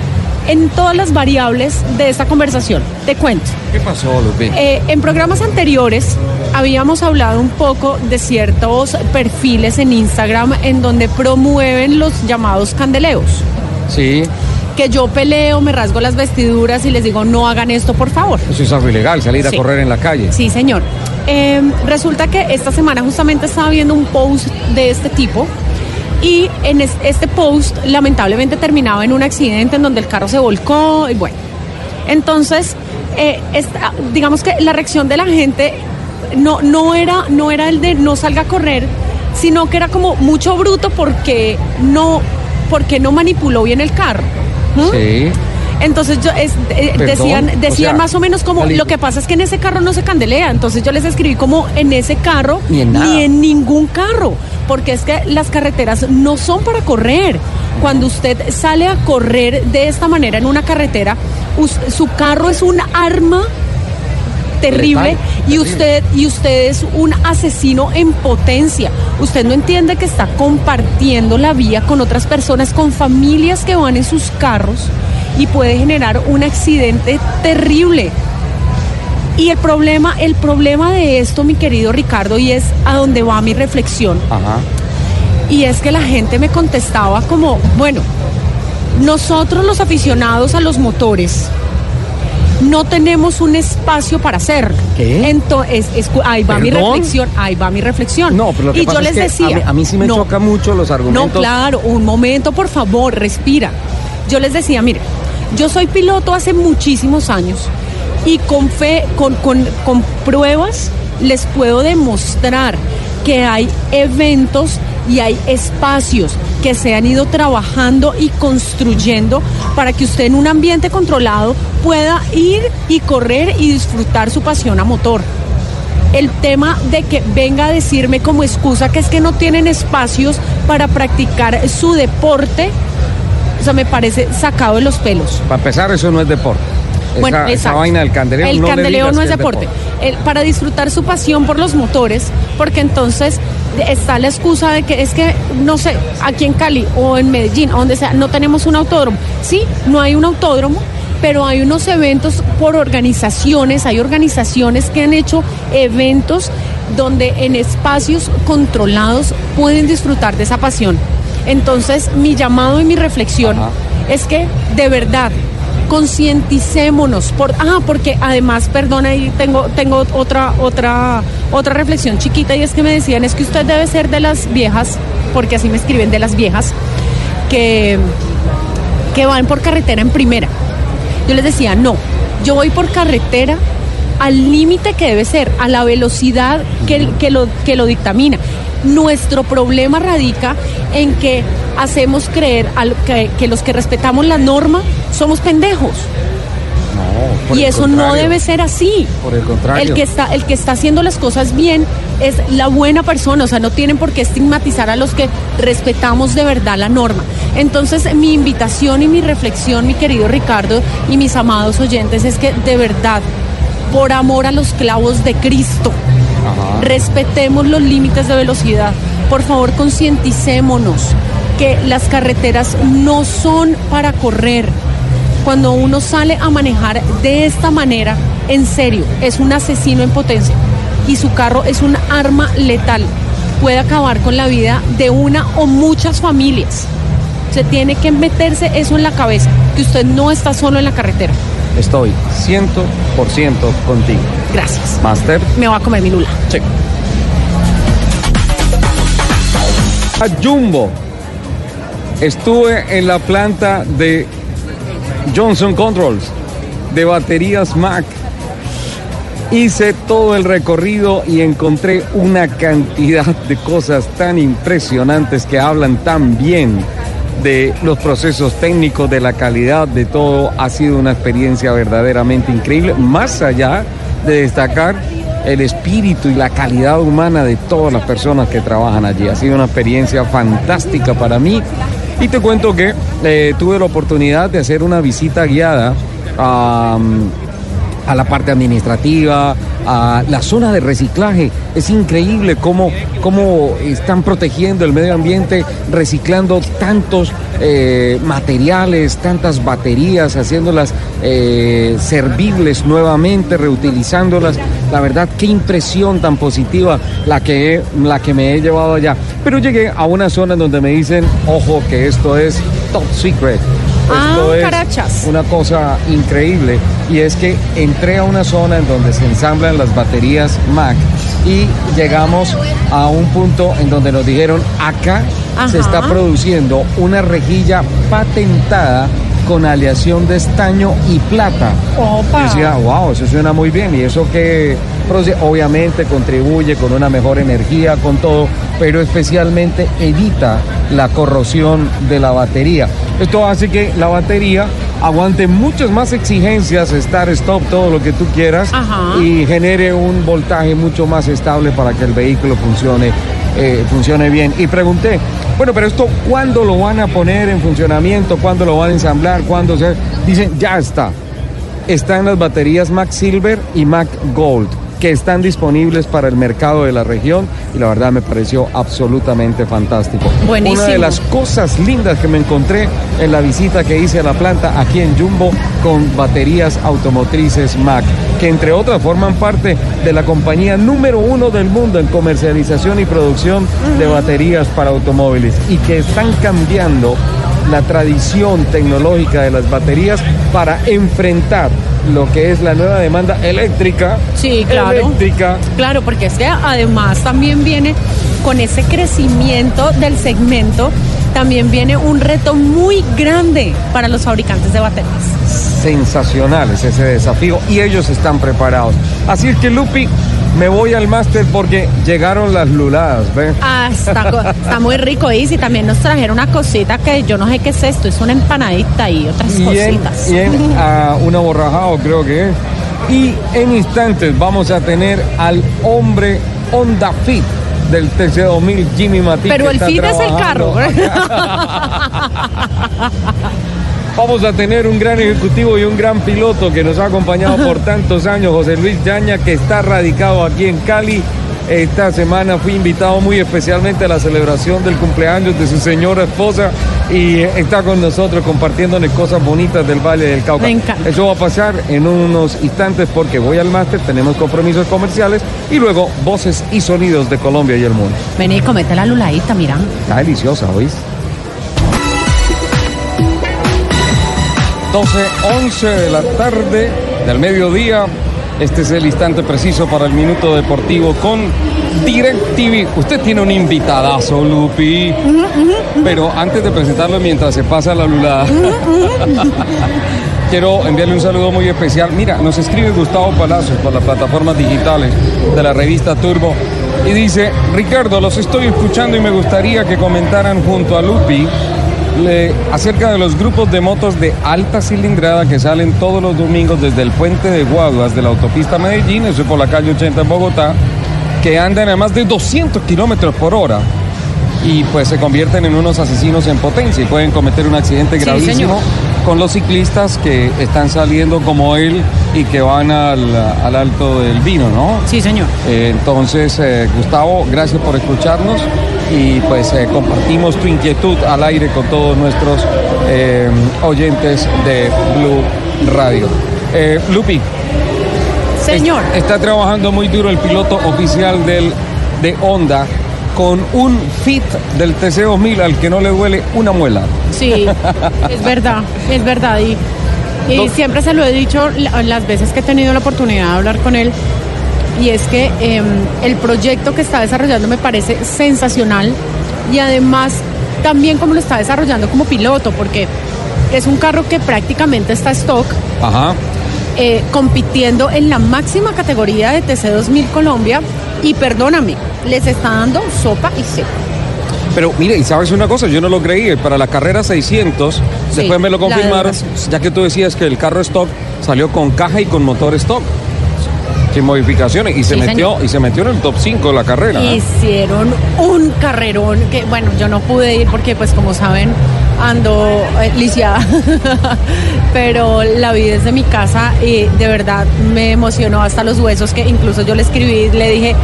B: en todas las variables de esta conversación. Te cuento.
A: ¿Qué pasó, Lupi?
B: Eh, en programas anteriores habíamos hablado un poco de ciertos perfiles en Instagram en donde promueven los llamados candeleos
A: Sí,
B: que yo peleo, me rasgo las vestiduras y les digo, no hagan esto, por favor.
A: eso es algo ilegal, salir a correr en la calle.
B: Sí, señor. Eh, resulta que esta semana justamente estaba viendo un post de este tipo y en es- este post lamentablemente terminaba en un accidente en donde el carro se volcó y bueno. Entonces, eh, esta- digamos que la reacción de la gente no, no, era, no era el de no salga a correr, sino que era como mucho bruto porque no, porque no manipuló bien el carro. ¿Mm?
A: Sí.
B: Entonces yo es- eh, decían,
A: o
B: decían
A: sea,
B: más o menos como lo que pasa es que en ese carro no se candelea. Entonces yo les escribí como en ese carro
A: Ni en nada.
B: ni en ningún carro, porque es que las carreteras no son para correr. Cuando usted sale a correr de esta manera en una carretera, su carro es un arma terrible y usted y usted es un asesino en potencia. Usted no entiende que está compartiendo la vía con otras personas, con familias que van en sus carros y puede generar un accidente terrible. Y el problema, el problema de esto, mi querido Ricardo, y es a donde va mi reflexión,
A: Ajá.
B: y es que la gente me contestaba como, bueno, nosotros los aficionados a los motores no tenemos un espacio para hacer.
A: ¿Qué?
B: Entonces, ahí va mi reflexión, ahí va mi reflexión.
A: No, pero lo que
B: y
A: pasa
B: yo les
A: es que
B: decía,
A: a mí, a mí sí me
B: no,
A: choca mucho los
B: no,
A: argumentos.
B: claro, un momento, por favor, respira. Yo les decía, mire, yo soy piloto hace muchísimos años y con fe, con, con, con pruebas, les puedo demostrar que hay eventos y hay espacios que se han ido trabajando y construyendo para que usted en un ambiente controlado pueda ir y correr y disfrutar su pasión a motor. El tema de que venga a decirme como excusa que es que no tienen espacios para practicar su deporte, o sea, me parece sacado de los pelos.
A: Para empezar, eso no es deporte.
B: Bueno,
A: esa vaina del candeleo
B: El
A: no le
B: candeleo no es deporte. El- para disfrutar su pasión por los motores, porque entonces está la excusa de que es que, no sé, aquí en Cali o en Medellín, o donde sea, no tenemos un autódromo. Sí, no hay un autódromo, pero hay unos eventos por organizaciones, hay organizaciones que han hecho eventos donde en espacios controlados pueden disfrutar de esa pasión. Entonces, mi llamado y mi reflexión
A: Ajá.
B: es que de verdad concienticémonos por ah porque además perdona ahí tengo tengo otra otra otra reflexión chiquita y es que me decían es que usted debe ser de las viejas porque así me escriben de las viejas que que van por carretera en primera. Yo les decía, no, yo voy por carretera al límite que debe ser, a la velocidad que, que, lo, que lo dictamina. Nuestro problema radica en que hacemos creer que, que los que respetamos la norma somos pendejos.
A: No,
B: Y eso no debe ser así.
A: Por el contrario.
B: El que está, el que está haciendo las cosas bien es la buena persona, o sea, no tienen por qué estigmatizar a los que respetamos de verdad la norma. Entonces, mi invitación y mi reflexión, mi querido Ricardo y mis amados oyentes, es que de verdad, por amor a los clavos de Cristo, Respetemos los límites de velocidad. Por favor, concienticémonos que las carreteras no son para correr. Cuando uno sale a manejar de esta manera, en serio, es un asesino en potencia y su carro es un arma letal. Puede acabar con la vida de una o muchas familias. Se tiene que meterse eso en la cabeza, que usted no está solo en la carretera.
A: Estoy 100% contigo.
B: Gracias.
A: Master.
B: Me voy a comer mi lula.
A: Sí. A Jumbo. Estuve en la planta de Johnson Controls de baterías Mac. Hice todo el recorrido y encontré una cantidad de cosas tan impresionantes que hablan tan bien de los procesos técnicos, de la calidad, de todo. Ha sido una experiencia verdaderamente increíble, más allá de destacar el espíritu y la calidad humana de todas las personas que trabajan allí. Ha sido una experiencia fantástica para mí. Y te cuento que eh, tuve la oportunidad de hacer una visita guiada a a la parte administrativa, a la zona de reciclaje. Es increíble cómo, cómo están protegiendo el medio ambiente, reciclando tantos eh, materiales, tantas baterías, haciéndolas eh, servibles nuevamente, reutilizándolas. La verdad, qué impresión tan positiva la que, la que me he llevado allá. Pero llegué a una zona donde me dicen, ojo, que esto es top secret.
B: Ah,
A: Esto es
B: carachas.
A: una cosa increíble y es que entré a una zona en donde se ensamblan las baterías Mac y llegamos a un punto en donde nos dijeron acá se está produciendo una rejilla patentada con aleación de estaño y plata.
B: Opa.
A: Yo decía, wow, eso suena muy bien y eso que obviamente contribuye con una mejor energía, con todo, pero especialmente evita la corrosión de la batería. Esto hace que la batería aguante muchas más exigencias, estar stop, todo lo que tú quieras,
B: Ajá.
A: y genere un voltaje mucho más estable para que el vehículo funcione, eh, funcione bien. Y pregunté, bueno, pero esto, ¿cuándo lo van a poner en funcionamiento? ¿Cuándo lo van a ensamblar? ¿Cuándo se...? Dicen, ya está. Están las baterías Mac Silver y Mac Gold que están disponibles para el mercado de la región y la verdad me pareció absolutamente fantástico.
B: Buenísimo.
A: Una de las cosas lindas que me encontré en la visita que hice a la planta aquí en Jumbo con baterías automotrices Mac, que entre otras forman parte de la compañía número uno del mundo en comercialización y producción de baterías para automóviles y que están cambiando la tradición tecnológica de las baterías para enfrentar lo que es la nueva demanda eléctrica.
B: Sí, claro.
A: Eléctrica.
B: Claro, porque es que además también viene con ese crecimiento del segmento, también viene un reto muy grande para los fabricantes de baterías.
A: Sensacional es ese desafío y ellos están preparados. Así es que Lupi, me voy al máster porque llegaron las luladas, ¿ves?
B: Ah, está, muy rico, y también nos trajeron una cosita que yo no sé qué es esto, es una empanadita y otras
A: y en,
B: cositas.
A: y en, ah, un aborrajado creo que es. Y en instantes vamos a tener al hombre Honda Fit del TC2000 Jimmy Mati.
B: Pero el fit es el carro.
A: Vamos a tener un gran ejecutivo y un gran piloto que nos ha acompañado por tantos años, José Luis Yaña, que está radicado aquí en Cali. Esta semana fui invitado muy especialmente a la celebración del cumpleaños de su señora esposa y está con nosotros compartiéndonos cosas bonitas del Valle del Cauca.
B: Me encanta.
A: Eso va a pasar en unos instantes porque voy al máster, tenemos compromisos comerciales y luego voces y sonidos de Colombia y el mundo.
B: Vení, comete la luladita, mira.
A: Está deliciosa, ¿oís? 12, 11 de la tarde del mediodía. Este es el instante preciso para el minuto deportivo con DirecTV. Usted tiene un invitadazo, Lupi. Pero antes de presentarlo, mientras se pasa la lulada, quiero enviarle un saludo muy especial. Mira, nos escribe Gustavo Palacios por las plataformas digitales de la revista Turbo y dice, Ricardo, los estoy escuchando y me gustaría que comentaran junto a Lupi le- acerca de los grupos de motos de alta cilindrada que salen todos los domingos desde el puente de Guaduas de la autopista Medellín, eso es por la calle 80 en Bogotá, que andan a más de 200 kilómetros por hora y pues se convierten en unos asesinos en potencia y pueden cometer un accidente gravísimo con los ciclistas que están saliendo como él y que van al, al alto del vino, ¿no?
B: Sí, señor.
A: Eh, entonces, eh, Gustavo, gracias por escucharnos y pues eh, compartimos tu inquietud al aire con todos nuestros eh, oyentes de Blue Radio. Eh, Lupi,
B: Señor.
A: es- está trabajando muy duro el piloto oficial del, de Honda con un fit del TC2000 al que no le duele una muela.
B: Sí, es verdad, es verdad. Y, y siempre se lo he dicho la- las veces que he tenido la oportunidad de hablar con él. Y es que em, el proyecto que está desarrollando me parece sensacional. Y además, también como lo está desarrollando como piloto, porque es un carro que prácticamente está stock,
A: Ajá.
B: eh, compitiendo en la máxima categoría de TC2000 Colombia. Y perdóname, les está dando sopa y seco.
A: Pero mire, y sabes una cosa, yo no lo creí, para la carrera 600,
B: Sí,
A: después me lo confirmaron, ya que tú decías que el carro stock salió con caja y con motor stock, sin modificaciones, y se
B: Sí,
A: metió
B: señor.
A: y se metió en el top 5 de la carrera.
B: Hicieron un carrerón que, bueno, yo no pude ir porque, pues, como saben, ando eh, lisiada. Pero la vi desde mi casa y de verdad me emocionó hasta los huesos que incluso yo le escribí, le dije,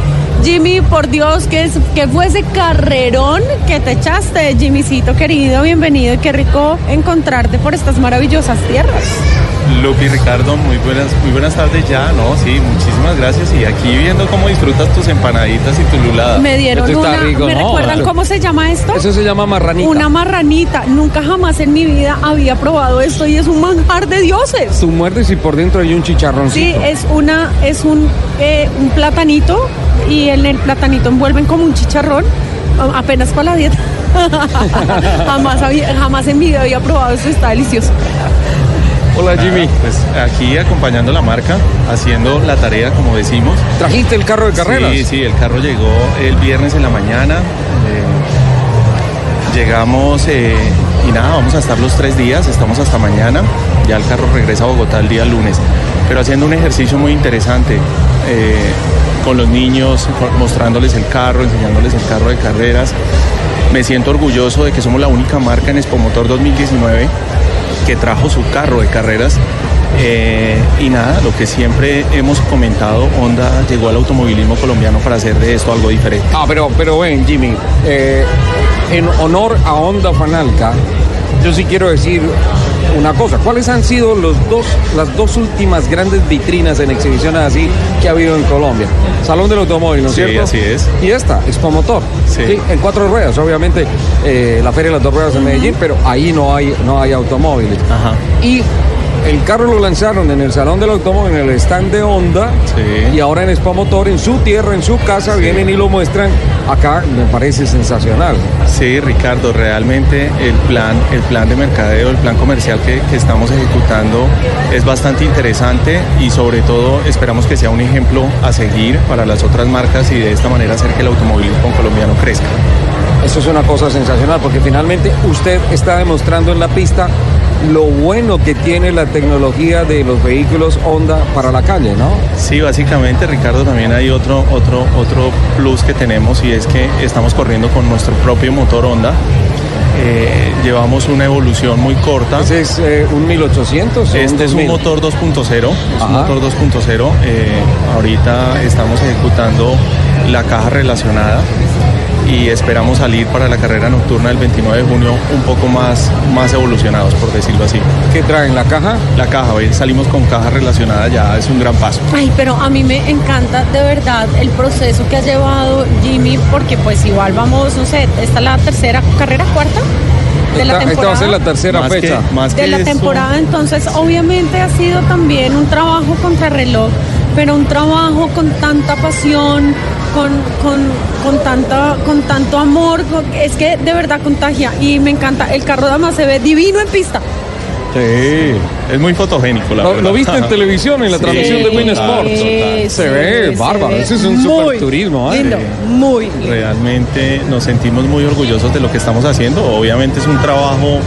B: Jimmy, por Dios, que, es, que fue ese carrerón que te echaste, Jimmycito querido, bienvenido y qué rico encontrarte por estas maravillosas tierras.
E: Lupi Ricardo, muy buenas, muy buenas tardes ya, ¿no? Sí, muchísimas gracias. Y aquí viendo cómo disfrutas tus empanaditas y tu lulada.
B: Me dieron
A: Esto
B: una,
A: rico,
B: ¿me
A: ¿no?
B: recuerdan
A: Eso-
B: cómo se llama esto?
A: Eso se llama marranita.
B: Una marranita. Nunca jamás en mi vida había probado esto y es un manjar de dioses.
A: Tú muerdes y por dentro hay un chicharroncito.
B: Sí, es una, es un, eh, un platanito y en el platanito envuelven como un chicharrón, apenas para la dieta. jamás, había, jamás en mi vida había probado esto, está delicioso.
A: Hola Jimmy,
E: Pues aquí acompañando la marca, haciendo la tarea, como decimos.
A: ¿trajiste el carro de carreras?
E: Sí, sí, el carro llegó el viernes en la mañana. eh, llegamos eh, y nada, vamos a estar los tres días, estamos hasta mañana. Ya el carro regresa a Bogotá el día lunes. Pero haciendo un ejercicio muy interesante eh, con los niños, mostrándoles el carro, enseñándoles el carro de carreras. Me siento orgulloso de que somos la única marca en Expo Motor 2019 que trajo su carro de carreras. Eh, y nada, lo que siempre hemos comentado, Honda llegó al automovilismo colombiano para hacer de esto algo diferente.
A: Ah, pero, pero ven, Jimmy, eh, en honor a Honda Fanalca, yo sí quiero decir una cosa. ¿Cuáles han sido los dos, las dos últimas grandes vitrinas en exhibiciones así que ha habido en Colombia? Salón del Automóvil, ¿no es
E: Sí,
A: cierto?
E: así es.
A: Y esta, Expo Motor.
E: Sí.
A: en cuatro ruedas, obviamente, eh, la Feria de las Dos Ruedas en Medellín, pero ahí no hay, no hay automóviles.
E: Ajá.
A: Y el carro lo lanzaron en el Salón del Automóvil, en el stand de Honda.
E: Sí.
A: Y ahora en Expo Motor, en su tierra, en su casa, vienen y lo muestran. Acá me parece sensacional.
E: Sí, Ricardo, realmente el plan, el plan de mercadeo, el plan comercial que, que estamos ejecutando es bastante interesante y sobre todo esperamos que sea un ejemplo a seguir para las otras marcas y de esta manera hacer que el automovilismo colombiano crezca.
A: Eso es una cosa sensacional porque finalmente usted está demostrando en la pista lo bueno que tiene la tecnología de los vehículos Honda para la calle, ¿no?
E: Sí, básicamente, Ricardo, también hay otro, otro, otro plus que tenemos y es que estamos corriendo con nuestro propio motor Honda. Eh, llevamos una evolución muy corta.
A: Ese es eh, un 1800. o
E: Este es un
A: 2000.
E: motor 2.0, es
A: Ajá.
E: un motor 2.0. eh, ahorita estamos ejecutando la caja relacionada y esperamos salir para la carrera nocturna del 29 de junio un poco más, más evolucionados, por decirlo así.
A: ¿Qué traen la caja?
E: La caja, hoy salimos con caja relacionada, ya es un gran paso.
B: Ay, pero a mí me encanta de verdad el proceso que ha llevado Jimmy, porque pues igual vamos, no sé, esta es la tercera carrera, cuarta de la
A: Esta, esta va a ser la
B: temporada.
A: tercera
E: Más que-
A: fecha.
E: más
B: de
E: que
B: la
E: eso-
B: temporada, entonces obviamente ha sido también un trabajo contra reloj, pero un trabajo con tanta pasión, con, con, con, tanta, con tanto amor, con- es que de verdad contagia y me encanta. El carro además se ve divino en pista.
A: Sí.
E: Es muy fotogénico, la
A: ¿Lo,
E: verdad.
A: lo viste en televisión, en la
E: Sí,
A: transmisión de Win Sports?
E: total.
A: Se ve bárbaro, ese es un
B: muy
A: superturismo, ¿eh?
B: Lindo, muy lindo.
E: Realmente nos sentimos muy orgullosos de lo que estamos haciendo. Obviamente es un trabajo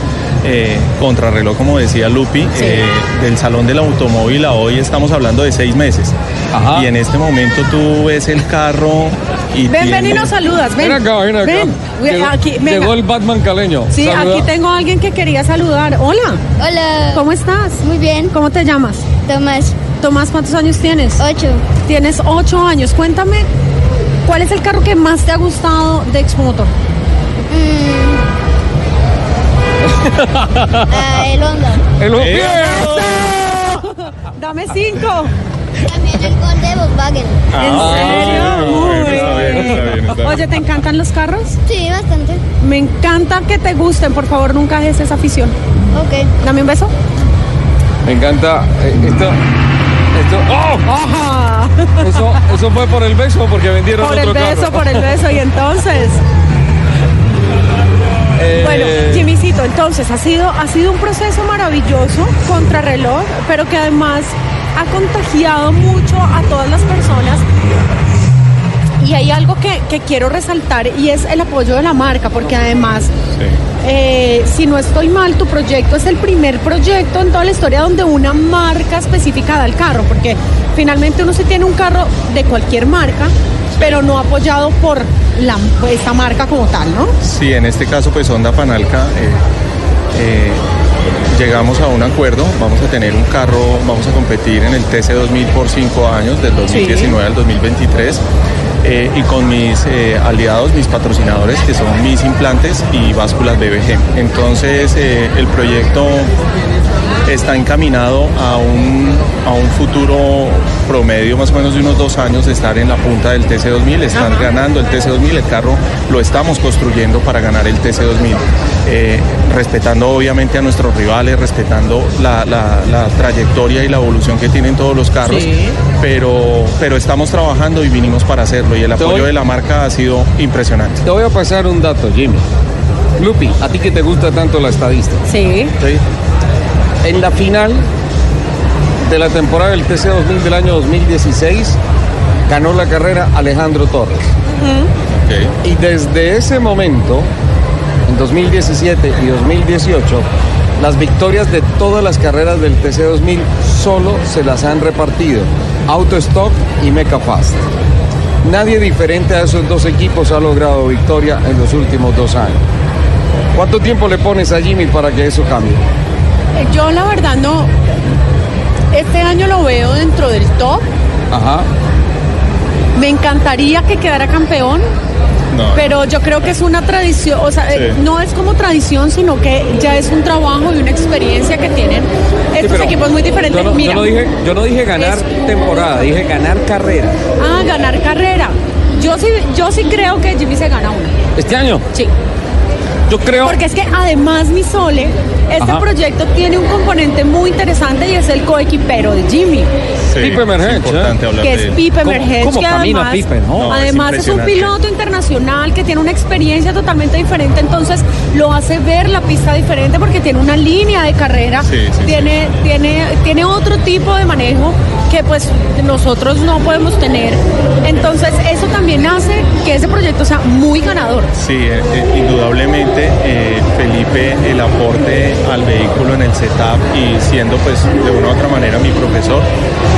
E: eh, contrarreloj, como decía Lupi, eh, del Salón del Automóvil a hoy estamos hablando de seis meses.
A: Ajá.
E: Y en este momento tú ves el carro y
B: Ven, ven y
E: tiene-
B: nos saludas, ven.
A: Ven acá, ven acá.
B: Ven,
A: Llegó,
B: aquí, venga.
A: llegó el Batman caleño.
B: Sí,
A: Saluda.
B: aquí tengo a alguien que quería saludar. Hola,
F: Hola.
B: ¿cómo estás?
F: Muy bien.
B: ¿Cómo te llamas?
F: Tomás.
B: Tomás, ¿cuántos años tienes?
F: Ocho.
B: Tienes ocho años. Cuéntame, ¿cuál es el carro que más te ha gustado de Expomotor?
F: Ah, el Honda.
A: El
E: Eh.
B: Dame cinco.
F: También el Gol de Volkswagen.
B: ¿En
E: Ah,
B: serio?
E: sí,
B: Muy
E: está bien, está bien, está bien.
B: Oye, ¿te encantan los carros?
F: Sí, bastante.
B: Me encanta que te gusten. Por favor, nunca dejes esa afición.
F: Ok.
B: Dame un beso.
A: Me encanta eh, esto. esto ¡Oh!
B: Ajá.
A: Eso, eso fue por el beso porque vendieron
B: Por el beso,
A: carro.
B: por el beso. Y entonces,
A: Eh,
B: bueno, Jimmycito, entonces ha sido, ha sido un proceso maravilloso, contrarreloj, pero que además ha contagiado mucho a todas las personas. Y hay algo que, que quiero resaltar y es el apoyo de la marca, porque además
E: Sí.
B: Eh, si no estoy mal, tu proyecto es el primer proyecto en toda la historia donde una marca específica da el carro, porque finalmente uno sí tiene un carro de cualquier marca, pero no apoyado por la, esta marca como tal, ¿no?
E: Sí, en este caso, pues Honda Panalca, eh, eh, llegamos a un acuerdo, vamos a tener un carro, vamos a competir en el TC2000 por cinco años, del 2019 al 2023, eh, y con mis eh, aliados, mis patrocinadores, que son mis implantes y básculas BBG. Entonces, eh, el proyecto está encaminado a un, a un futuro promedio más o menos de unos dos años de estar en la punta del TC2000, están ganando el TC2000, el carro lo estamos construyendo para ganar el TC2000, eh, respetando obviamente a nuestros rivales, respetando la, la- la trayectoria y la evolución que tienen todos los carros, pero, pero estamos trabajando y vinimos para hacerlo y el apoyo
A: voy-
E: de la marca ha sido impresionante.
A: Te voy a pasar un dato, Jimmy. Lupi, a ti que te gusta tanto la estadística.
B: Sí.
A: En la final de la temporada del TC 2000 del año 2016, ganó la carrera Alejandro Torres. Y desde ese momento, en 2017 y 2018, las victorias de todas las carreras del TC 2000 solo se las han repartido Auto Stock y Meca Fast. Nadie diferente a esos dos equipos ha logrado victoria en los últimos dos años. ¿Cuánto tiempo le pones a Jimmy para que eso cambie?
B: Eh, Yo la verdad no, este año lo veo dentro del top.
A: Ajá.
B: Me encantaría que quedara campeón,
E: No.
B: pero yo creo que es una tradición, o sea, eh,
E: Sí.
B: no es como tradición, sino que ya es un trabajo y una experiencia que tienen estos equipos muy diferentes.
A: Yo no, yo
B: Mira,
A: no dije, yo no dije ganar
B: Es-
A: temporada, dije ganar carrera.
B: ah, ganar carrera. Yo sí, yo sí creo que Jimmy se gana una.
A: Este año,
B: Sí.
A: yo creo.
B: Porque es que además, mi Sole, este
A: Ajá.
B: proyecto tiene un componente muy interesante y es el coequipero de Jimmy,
E: Sí,
A: Pipe Emergente,
E: hablar
B: que es. Pipe
A: ¿Cómo-
B: Emergente.
A: cómo
B: además,
A: Pipe, no?
E: No, es
B: además es, un piloto internacional que tiene una experiencia totalmente diferente, entonces lo hace ver la pista diferente porque tiene una línea de carrera,
E: Sí, sí,
B: tiene, tiene, tiene otro tipo de manejo que pues nosotros no podemos tener. Entonces eso también hace que ese proyecto sea muy ganador.
E: Sí, eh, eh, indudablemente eh, Felipe el aporte al vehículo en el setup y siendo pues de una u otra manera mi profesor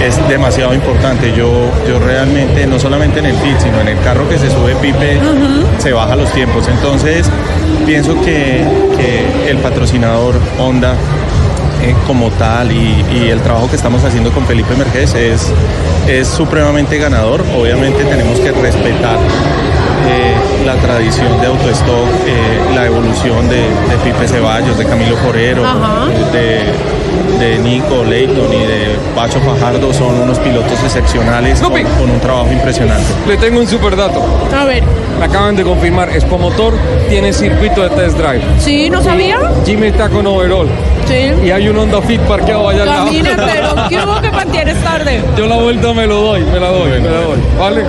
E: es demasiado importante. Yo, yo realmente no solamente en el fit, sino en el carro que se sube Pipe se baja los tiempos. Entonces pienso que, que el patrocinador Honda eh, como tal y, y el trabajo que estamos haciendo con Felipe Merges es, es supremamente ganador. Obviamente tenemos que respetar eh, la tradición de autostock, eh, la evolución de, de Pipe Ceballos, de Camilo Forero, de, de Nico Leighton y de Pacho Fajardo son unos pilotos excepcionales con, un trabajo impresionante.
A: Le tengo un super dato.
B: A ver,
A: Me acaban de confirmar, Motor tiene circuito de test drive.
B: ¿sí? ¿No sabía?
A: Jimmy está con overall.
B: Sí.
A: Y hay un Honda Fit parqueado allá al lado.
B: Camina, pero ¿qué hubo que mantienes tarde?
A: Yo la vuelta me lo doy, me la doy, me la doy. ¿Vale?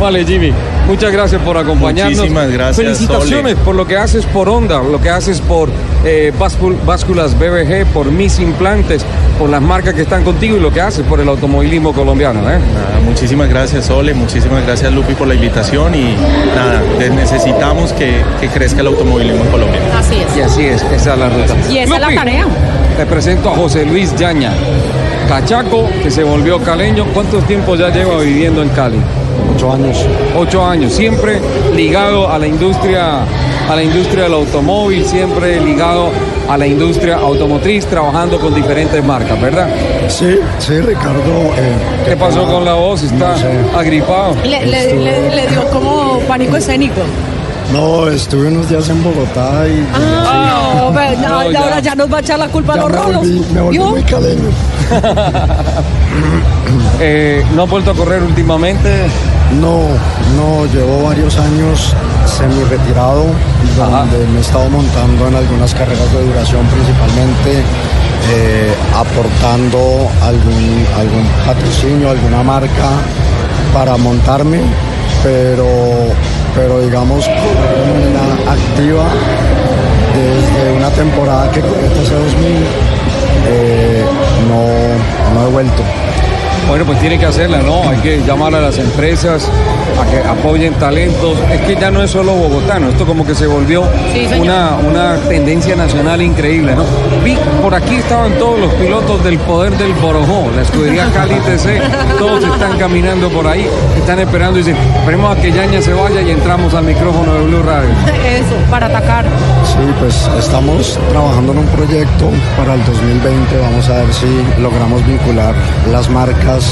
A: Vale, Jimmy, muchas gracias por acompañarnos.
E: Muchísimas gracias,
A: Felicitaciones por lo que haces por Honda, lo que haces por eh, báscul- básculas BBG, por mis implantes, por las marcas que están contigo y lo que haces por el automovilismo colombiano. ¿eh?
E: Nada, muchísimas gracias, Sole. Muchísimas gracias, Lupi, por la invitación. Y nada, necesitamos que, que crezca el automovilismo en Colombia.
B: Así es.
A: Y así es, esa es la ruta.
B: Y esa es la tarea.
A: Te presento a José Luis Yaña, cachaco que se volvió caleño. ¿Cuántos tiempo ya lleva viviendo en Cali?
G: Ocho años.
A: Ocho años, siempre ligado a la industria, a la industria del automóvil, siempre ligado a la industria automotriz, trabajando con diferentes marcas, ¿verdad?
G: Sí, sí, Ricardo. eh,
A: ¿Qué pasó con la voz? ¿Está
G: No sé.
A: agripado?
B: Le, le- le- le dio como pánico escénico.
G: No, estuve unos días en Bogotá y
B: Ah, no, ve, no,
A: No,
B: y
A: ya.
B: ahora ya nos va a echar la culpa a los
G: me
B: rolos.
G: volví, me volví muy caleño.
A: Eh, ¿No has vuelto a correr últimamente?
G: No, no, llevo varios años semi retirado, donde
A: Ajá.
G: me he estado montando en algunas carreras de duración principalmente, eh, aportando algún, algún patrocinio, alguna marca para montarme, pero, pero digamos de manera activa desde una temporada que corrí TC 2000, eh, no, no he vuelto.
A: Bueno, pues tiene que hacerla, ¿no? Hay que llamar a las empresas a que apoyen talentos. Es que ya no es solo bogotano, esto como que se volvió
B: Sí,
A: una, una tendencia nacional increíble, ¿no? Vi, por aquí estaban todos los pilotos del poder del Borojó, la escudería Cali TC, todos están caminando por ahí, están esperando y dicen, esperemos a que Yaña se vaya y entramos al micrófono de Blue Radio.
B: Eso, para atacar.
G: Sí, pues estamos trabajando en un proyecto para el 2020. Vamos a ver si logramos vincular las marcas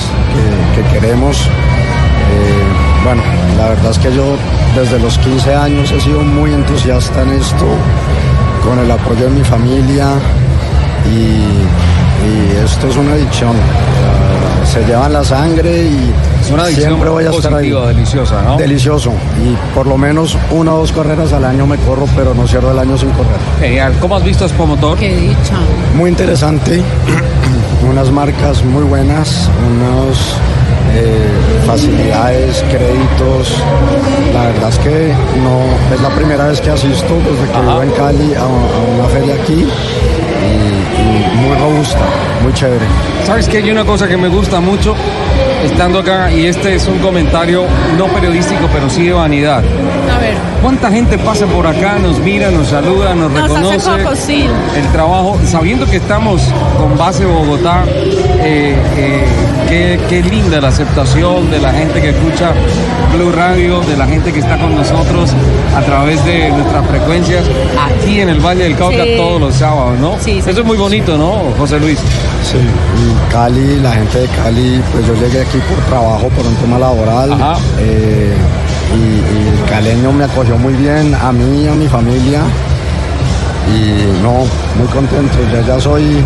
G: que, que queremos. Eh, bueno, la verdad es que yo desde los 15 años he sido muy entusiasta en esto, con el apoyo de mi familia y, esto es una adicción. Se llevan la sangre y
A: una adicción
G: siempre voy a estar ahí.
A: deliciosa, ¿no?
G: Delicioso. Y por lo menos una o dos carreras al año me corro, pero no cierro el año sin correr.
A: Genial. ¿Cómo has visto?
B: Qué dicha.
G: Muy interesante. Unas marcas muy buenas, unas facilidades, créditos. La verdad es que no es la primera vez que asisto desde que vivo en Cali a, a una feria aquí. Y muy robusta, muy chévere.
A: ¿Sabes que hay una cosa que me gusta mucho estando acá? Y este es un comentario no periodístico, pero sí de vanidad. ¿Cuánta gente pasa por acá, nos mira, nos saluda, nos,
B: Nos hace
A: reconoce
B: sí.
A: el trabajo, sabiendo que estamos con base Bogotá? eh, eh, qué, qué linda la aceptación de la gente que escucha Blue Radio, de la gente que está con nosotros a través de nuestras frecuencias aquí en el Valle del Cauca
B: Sí.
A: todos los sábados, ¿no?
B: Sí, sí.
A: Eso es muy bonito, ¿no, José Luis?
G: Sí, y Cali, la gente de Cali, pues yo llegué aquí por trabajo, por un tema laboral.
A: Ajá.
G: eh, y, y el caleño me acogió muy bien, a mí a mi familia. Y no, muy contento. Ya, ya soy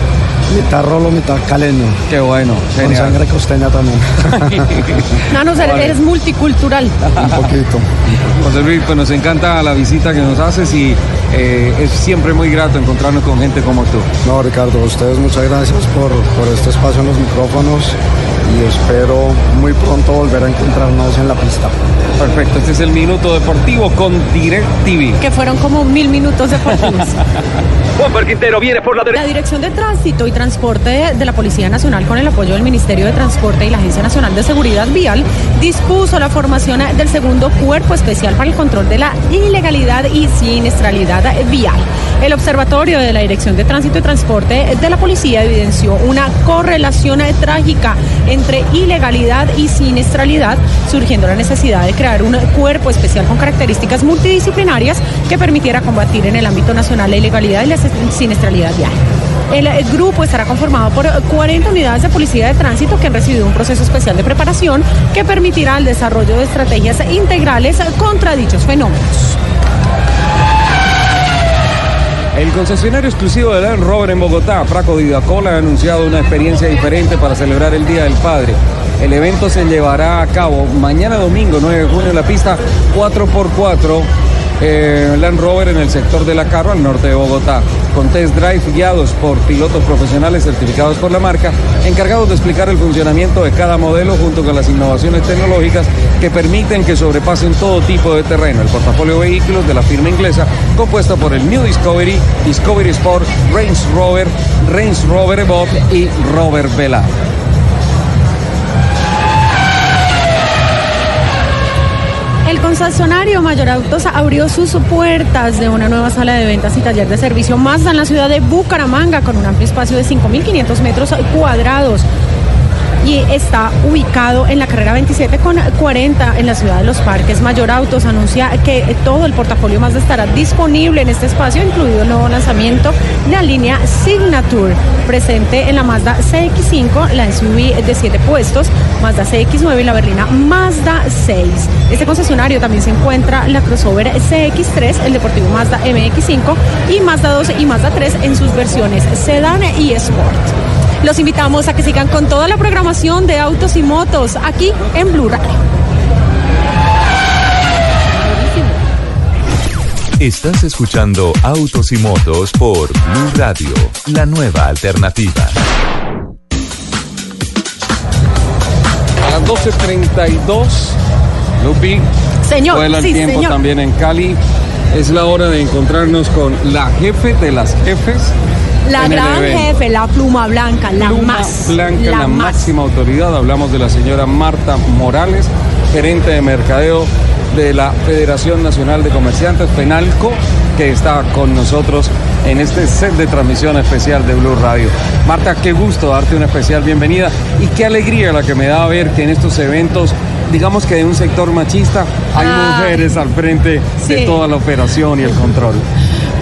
G: mitad rolo, mitad caleño.
A: Qué bueno,
G: Con
A: genial.
G: sangre costeña también.
B: Nanos,
A: Vale.
B: eres multicultural.
G: un poquito.
A: José Luis, pues nos encanta la visita que nos haces y eh, es siempre muy grato encontrarnos con gente como tú.
G: No, Ricardo, a ustedes muchas gracias por, por este espacio en los micrófonos y espero muy pronto volver a encontrarnos en la pista.
A: Perfecto, este es el Minuto Deportivo con Direct TV.
B: Que fueron como mil minutos deportivos.
H: Juan Quintero viene por la derecha.
B: La Dirección de Tránsito y Transporte de la Policía Nacional, con el apoyo del Ministerio de Transporte y la Agencia Nacional de Seguridad Vial, dispuso la formación del segundo cuerpo especial para el control de la ilegalidad y siniestralidad vial. El Observatorio de la Dirección de Tránsito y Transporte de la Policía evidenció una correlación trágica entre ilegalidad y siniestralidad, surgiendo la necesidad de crear un cuerpo especial con características multidisciplinarias que permitiera combatir en el ámbito nacional la ilegalidad y la siniestralidad vial. El eh, grupo estará conformado por 40 unidades de policía de tránsito que han recibido un proceso especial de preparación que permitirá el desarrollo de estrategias integrales contra dichos fenómenos.
A: El concesionario exclusivo de Land Rover en Bogotá, Fraco Didacola, ha anunciado una experiencia diferente para celebrar el Día del Padre. El evento se llevará a cabo mañana domingo 9 de junio en la pista 4x4 eh, Land Rover en el sector de La Carro, al norte de Bogotá, con test drive guiados por pilotos profesionales certificados por la marca, encargados de explicar el funcionamiento de cada modelo junto con las innovaciones tecnológicas que permiten que sobrepasen todo tipo de terreno. El portafolio de vehículos de la firma inglesa, compuesto por el New Discovery, Discovery Sport, Range Rover, Range Rover Evoque y Rover Velar.
B: Concesionario Mayor Autos abrió sus puertas de una nueva sala de ventas y taller de servicio Mazda en la ciudad de Bucaramanga con un amplio espacio de 5.500 metros cuadrados y está ubicado en la carrera 27 con 40 en la ciudad de Los Parques. Mayor Autos anuncia que todo el portafolio Mazda estará disponible en este espacio, incluido el nuevo lanzamiento, la línea Signature, presente en la Mazda CX5, la SUV de 7 puestos, Mazda CX9 y la berlina Mazda 6. Este concesionario también se encuentra la crossover CX3, el deportivo Mazda MX5 y Mazda 12 y Mazda 3 en sus versiones sedán y sport. Los invitamos a que sigan con toda la programación de autos y motos aquí en Blue Radio.
I: Estás escuchando Autos y Motos por Blue Radio, la nueva alternativa.
A: A las 12.32, Lupi,
B: Señor,
A: vuela el
B: sí,
A: tiempo
B: señor.
A: también en Cali. Es la hora de encontrarnos con la jefe de las jefes.
B: La
A: en
B: gran jefe, la pluma blanca, la
A: Pluma
B: más.
A: Blanca, la, máxima autoridad. Hablamos de la señora Marta Morales, gerente de mercadeo de la Federación Nacional de Comerciantes, FENALCO, que está con nosotros en este set de transmisión especial de Blue Radio. Marta, qué gusto darte una especial bienvenida y qué alegría la que me da ver que en estos eventos, digamos que de un sector machista, hay mujeres al frente de toda la operación y el control.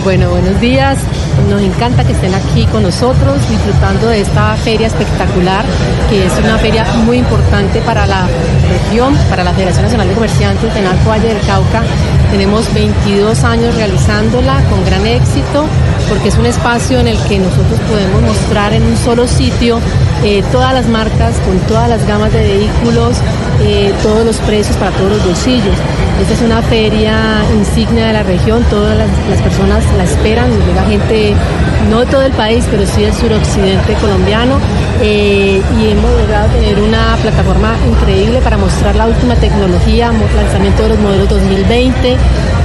J: Bueno, buenos días. Nos encanta que estén aquí con nosotros disfrutando de esta feria espectacular, que es una feria muy importante para la región, para la Federación Nacional de Comerciantes de Narco Valle del Cauca. Tenemos 22 años realizándola con gran éxito, porque es un espacio en el que nosotros podemos mostrar en un solo sitio eh, todas las marcas, con todas las gamas de vehículos, eh, todos los precios para todos los bolsillos. Esta es una feria insignia de la región, todas las, las personas la esperan, llega gente, no de todo el país, pero sí del suroccidente colombiano, eh, y hemos logrado tener una plataforma increíble para mostrar la última tecnología, lanzamiento de los modelos 2020.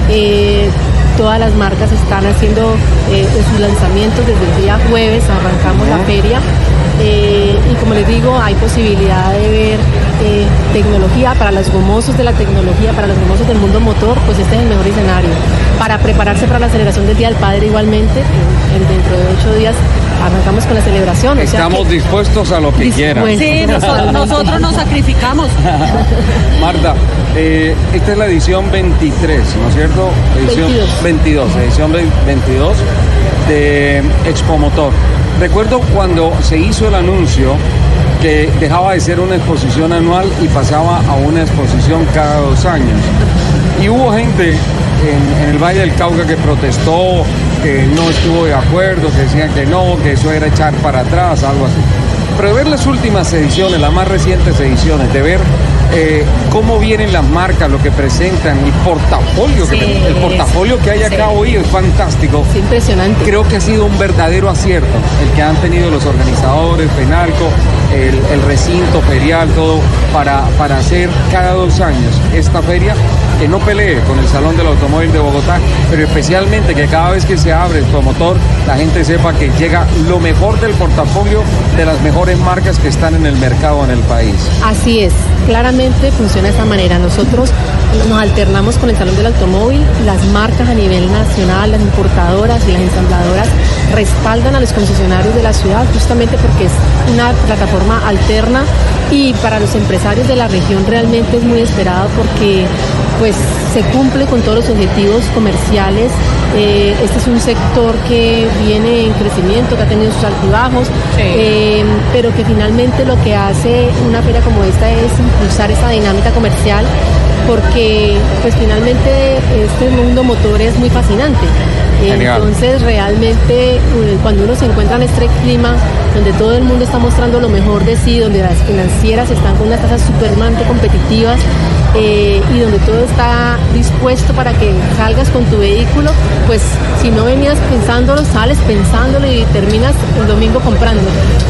J: eh, Todas las marcas están haciendo eh, sus lanzamientos desde el día jueves, arrancamos la feria. Eh, y como les digo, hay posibilidad de ver eh, tecnología para los gomosos de la tecnología, para los gomosos del mundo motor, pues este es el mejor escenario. Para prepararse para la celebración del Día del Padre igualmente, en- en- dentro de ocho días arrancamos con la celebración. o sea
A: Estamos
J: que-
A: dispuestos a lo que quieran.
B: Sí, nosotros, nosotros nos sacrificamos.
A: Marta, eh, esta es la edición 23, ¿no es cierto? Edición
J: 22.
A: 22, edición ve- 22 de Expo Motor. Recuerdo cuando se hizo el anuncio que dejaba de ser una exposición anual y pasaba a una exposición cada dos años. Y hubo gente en, el Valle del Cauca que protestó, que no estuvo de acuerdo, que decían que no, que eso era echar para atrás, algo así. Pero de ver las últimas ediciones, las más recientes ediciones, de ver eh, cómo vienen las marcas, lo que presentan, el portafolio, que,
J: Sí,
A: el portafolio que hay acá
J: sí.
A: hoy es fantástico.
J: Es impresionante.
A: Creo que ha sido un verdadero acierto el que han tenido los organizadores, Penalco, el, el recinto ferial, todo, para, para hacer cada dos años esta feria que no pelee con el Salón del Automóvil de Bogotá, pero especialmente que cada vez que se abre el promotor, la gente sepa que llega lo mejor del portafolio de las mejores marcas que están en el mercado en el país.
J: Así es, claramente funciona de esta manera. Nosotros nos alternamos con el Salón del Automóvil, las marcas a nivel nacional, las importadoras y las ensambladoras respaldan a los concesionarios de la ciudad justamente porque es una plataforma alterna y para los empresarios de la región realmente es muy esperado porque pues se cumple con todos los objetivos comerciales. Eh, este es un sector que viene en crecimiento, que ha tenido sus altibajos, eh, pero que finalmente lo que hace una feria como esta es impulsar esa dinámica comercial porque pues finalmente este mundo motor es muy fascinante. Entonces realmente eh, cuando uno se encuentra en este clima donde todo el mundo está mostrando lo mejor de sí, donde las financieras están con unas tasas supremamente competitivas, eh, y donde todo está dispuesto para que salgas con tu vehículo, pues si no venías pensándolo, sales pensándolo y terminas el domingo comprando.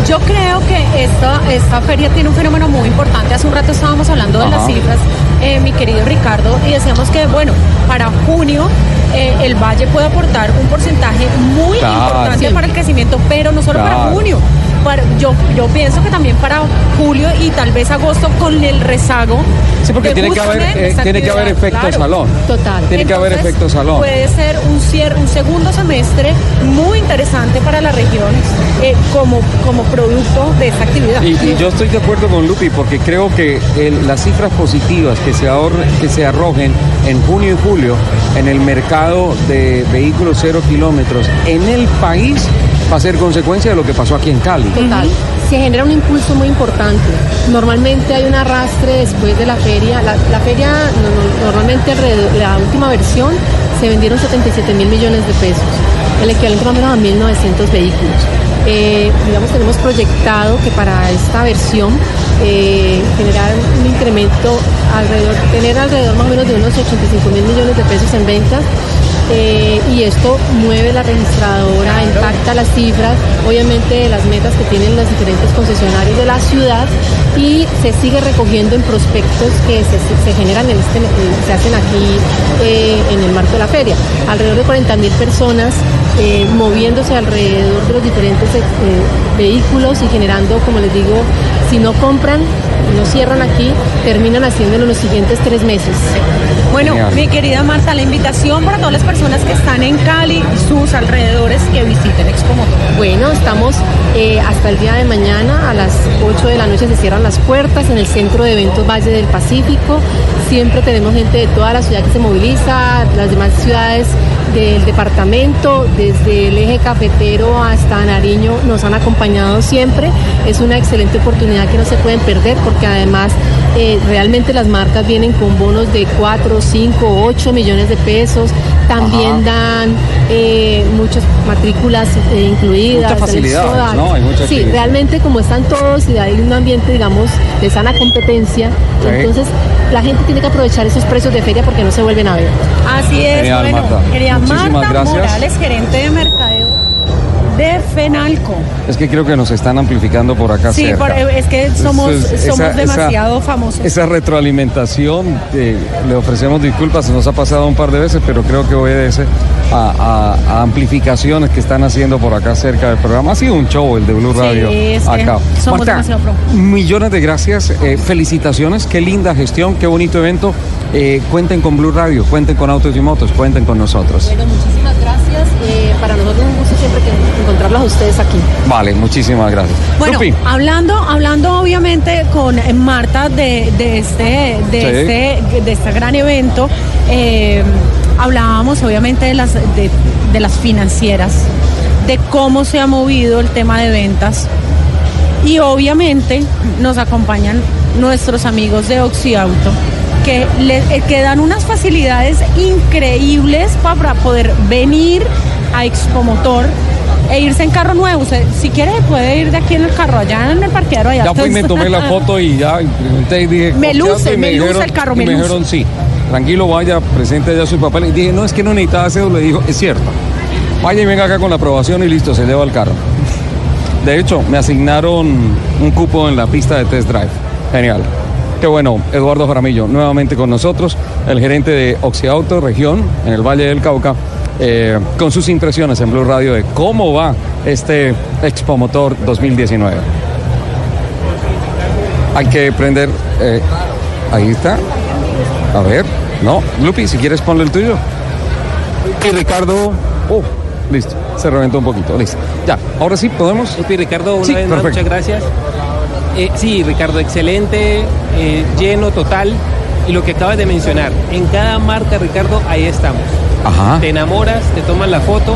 B: Yo creo que esta, esta feria tiene un fenómeno muy importante. Hace un rato estábamos hablando de las cifras, eh, mi querido Ricardo, y decíamos que, bueno, para junio eh, el Valle puede aportar un porcentaje muy
A: Claro.
B: importante
A: Sí.
B: para el crecimiento, pero no solo para junio. Para- yo, yo pienso que también para julio y tal vez agosto con el rezago.
A: Sí, porque
B: de
A: tiene que haber, eh, tiene que haber efecto
B: claro.
A: salón.
J: Total.
A: Tiene que haber efecto salón.
B: Puede ser un cierre, un segundo semestre muy interesante para la región eh, como, como producto de esta actividad.
A: Y, y yo estoy de acuerdo con Lupi porque creo que el- las cifras positivas que se, ahorre- que se arrojen en junio y julio en el mercado de vehículos cero kilómetros en el país va a ser consecuencia de lo que pasó aquí en Cali.
J: Total. Se genera un impulso muy importante. Normalmente hay un arrastre después de la feria. La, feria, no- no- normalmente la última versión se vendieron 77 mil millones de pesos, el equivalente más o menos a 1.900 vehículos. Eh, digamos, tenemos proyectado que para esta versión eh, generar un incremento alrededor, tener alrededor más o menos de unos 85 mil millones de pesos en ventas eh, y esto mueve la registradora, impacta las cifras, obviamente de las metas que tienen los diferentes concesionarios de la ciudad y se sigue recogiendo en prospectos que se, se generan en este, se hacen aquí eh, en el marco de la feria. Alrededor de 40 mil personas eh, moviéndose alrededor de los diferentes eh, vehículos y generando, como les digo, si no compran, no cierran aquí, terminan haciéndolo en los siguientes tres meses.
B: Bueno,
A: Genial.
B: mi querida Marta, la invitación para todas las personas que están en Cali y sus alrededores que visiten Expo Motor.
J: Bueno, estamos eh, hasta el día de mañana, a las 8 de la noche se cierran las puertas en el Centro de Eventos Valle del Pacífico. Siempre tenemos gente de toda la ciudad que se moviliza, las demás ciudades del departamento, desde el eje cafetero hasta Nariño, nos han acompañado siempre. Es una excelente oportunidad que no se pueden perder porque además eh, realmente las marcas vienen con bonos de 4, 5, 8 millones de pesos. También dan eh, muchas matrículas eh, incluidas.
A: Muchas
J: sí, realmente como están todos y hay un ambiente, digamos, de sana competencia,
A: Sí.
J: entonces la gente tiene que aprovechar esos precios de feria porque no se vuelven a ver.
B: Así es,
A: Genial,
B: bueno,
A: Marta.
B: Marta
A: gracias.
B: Morales, gerente de mercadeo de Fenalco.
A: Es que creo que nos están amplificando por acá
B: Sí,
A: cerca.
B: por- es que somos,
A: Entonces,
B: somos
A: esa- esa-
B: demasiado famosos.
A: Esa retroalimentación, eh, le ofrecemos disculpas, se nos ha pasado un par de veces, pero creo que obedece a, a- a amplificaciones que están haciendo por acá cerca del programa. Ha sido un show el de Blue
B: Sí,
A: Radio
B: es que
A: acá.
B: somos
A: Marta,
B: demasiado pro.
A: millones de gracias, eh, felicitaciones, qué linda gestión, qué bonito evento. Eh, cuenten con Blue Radio, cuenten con Autos y Motos, cuenten con nosotros.
J: Bueno, muchísimas gracias. Eh, para nosotros es un gusto siempre que encontrarlos a ustedes aquí.
A: Vale, muchísimas gracias.
B: Bueno,
A: Lupi,
B: hablando, hablando obviamente con eh, Marta de, de este, de
A: Sí.
B: este, de este gran evento, eh, hablábamos obviamente de las, de, de las financieras, de cómo se ha movido el tema de ventas y obviamente nos acompañan nuestros amigos de Oxiauto que, le, eh, que dan unas facilidades increíbles para poder venir a Expomotor e irse en carro nuevo. Usted, si quiere puede ir de aquí en el carro, allá en el parqueadero. Allá
A: ya fui y me tomé la foto y ya y dije...
B: Me luce,
A: y
B: me luce
A: dijeron-
B: el carro,
A: y
B: me
A: me
B: luce.
A: dijeron sí. Tranquilo, vaya, presente allá sus papeles. Y dije, no, es que no necesitaba cédula. Le dijo, es cierto. Vaya y venga acá con la aprobación y listo, se lleva el carro. De hecho, me asignaron un cupo en la pista de test drive. Genial. Qué bueno, Eduardo Jaramillo, nuevamente con nosotros, el gerente de Oxiauto Región en el Valle del Cauca, eh, con sus impresiones en Blue Radio de cómo va este Expo Motor 2019. Hay que prender. eh, ahí está. A ver. No, Lupi, si quieres ponle el tuyo. Y Ricardo. Oh, listo. Se reventó un poquito. Listo. Ya. Ahora sí, podemos.
D: Lupi, Ricardo, una
A: Sí,
D: vez más, muchas gracias. Eh, sí, Ricardo, excelente, eh, lleno, total. Y lo que acabas de mencionar, en cada marca, Ricardo, ahí estamos.
A: Ajá.
D: Te enamoras, te toman la foto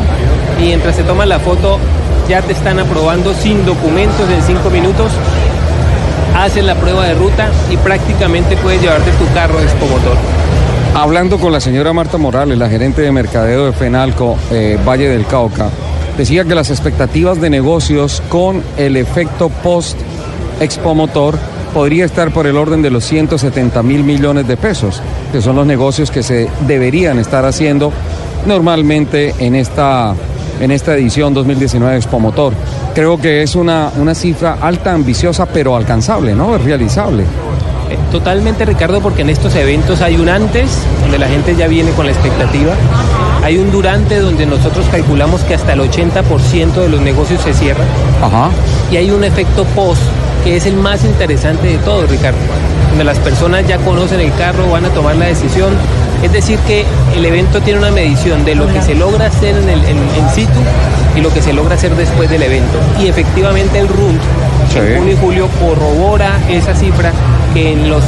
D: y mientras te toman la foto ya te están aprobando sin documentos en cinco minutos. Hacen la prueba de ruta y prácticamente puedes llevarte tu carro Expo Motor.
A: Hablando con la señora Marta Morales, la gerente de mercadeo de Fenalco, eh, Valle del Cauca, decía que las expectativas de negocios con el efecto post Expo Motor podría estar por el orden de los 170 mil millones de pesos, que son los negocios que se deberían estar haciendo normalmente en esta, en esta edición 2019 de Expo Motor. Creo que es una, una cifra alta, ambiciosa, pero alcanzable, ¿no? Es realizable.
D: Eh, Totalmente, Ricardo, porque en estos eventos hay un antes, donde la gente ya viene con la expectativa. Hay un durante, donde nosotros calculamos que hasta el 80% de los negocios se cierran.
A: Ajá.
D: Y hay un efecto post, que es el más interesante de todo, Ricardo. Donde las personas ya conocen el carro, van a tomar la decisión. Es decir, que el evento tiene una medición de lo que se logra hacer en, el, en, en situ y lo que se logra hacer después del evento. Y efectivamente el RUNT, en junio y julio, corrobora esa cifra que en las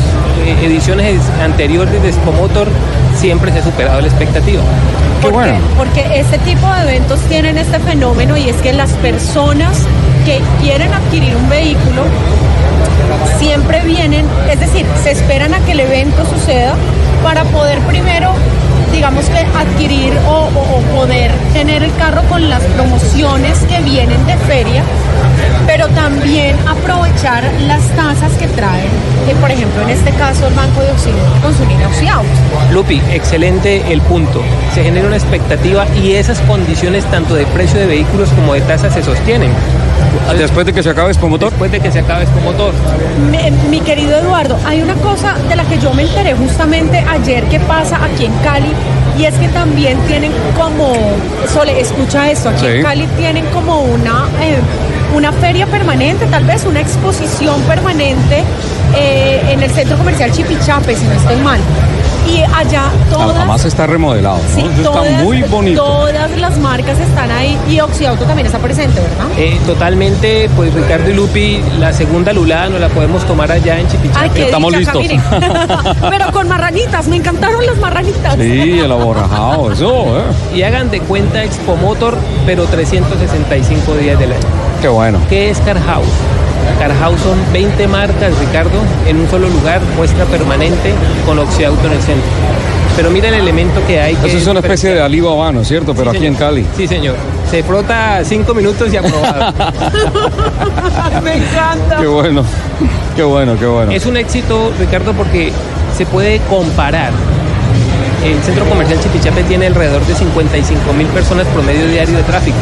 D: ediciones anteriores de Expomotor siempre se ha superado la expectativa.
B: ¿Por qué? Porque este tipo de eventos tienen este fenómeno y es que las personas que quieren adquirir un vehículo siempre vienen, es decir, se esperan a que el evento suceda para poder primero, digamos que adquirir o, poder tener el carro con las promociones que vienen de feria, pero también aprovechar las tasas que traen, que por ejemplo en este caso el Banco de Occidente con su línea Occiauto.
D: Lupi, excelente el punto. Se genera una expectativa y esas condiciones tanto de precio de vehículos como de tasas se sostienen.
A: Después de que se acabe Expomotor.
D: Después de que se acabe Expomotor.
B: Mi, mi querido Eduardo, hay una cosa de la que yo me enteré justamente ayer que pasa aquí en Cali y es que también tienen como, Sole, escucha esto, aquí
A: Sí.
B: en Cali tienen como una, eh, una feria permanente, tal vez una exposición permanente eh, en el centro comercial Chipichape, si no estoy mal. Y allá todas...
A: Además está remodelado, ¿no?
B: Sí,
A: Eso
B: todas,
A: está muy bonito.
B: todas las marcas están ahí y Oxiauto también está presente, ¿verdad?
D: Eh, totalmente, pues Ricardo y Lupi, la segunda lulada nos la podemos tomar allá en Chipichape.
B: Ay, dicha, Camine. Pero con marranitas, me encantaron las marranitas.
A: Sí, el aborrajado, eso, ¿eh?
D: Y hagan de cuenta Expo Motor, pero 365 días del año.
A: Qué bueno.
D: ¿Qué es Car House? Car House son 20 marcas, Ricardo, en un solo lugar, muestra permanente con Oxiauto en el centro. Pero mira el elemento que hay. que
A: Eso es una especie de Alibaba, ¿no es cierto? Pero
D: Sí,
A: aquí en. Cali.
D: Sí, señor. Se frota cinco minutos y aprobado.
B: Me encanta.
A: Qué bueno, qué bueno, qué bueno.
D: Es un éxito, Ricardo, porque se puede comparar. El centro comercial Chipichape tiene alrededor de 55 mil personas promedio diario de tráfico.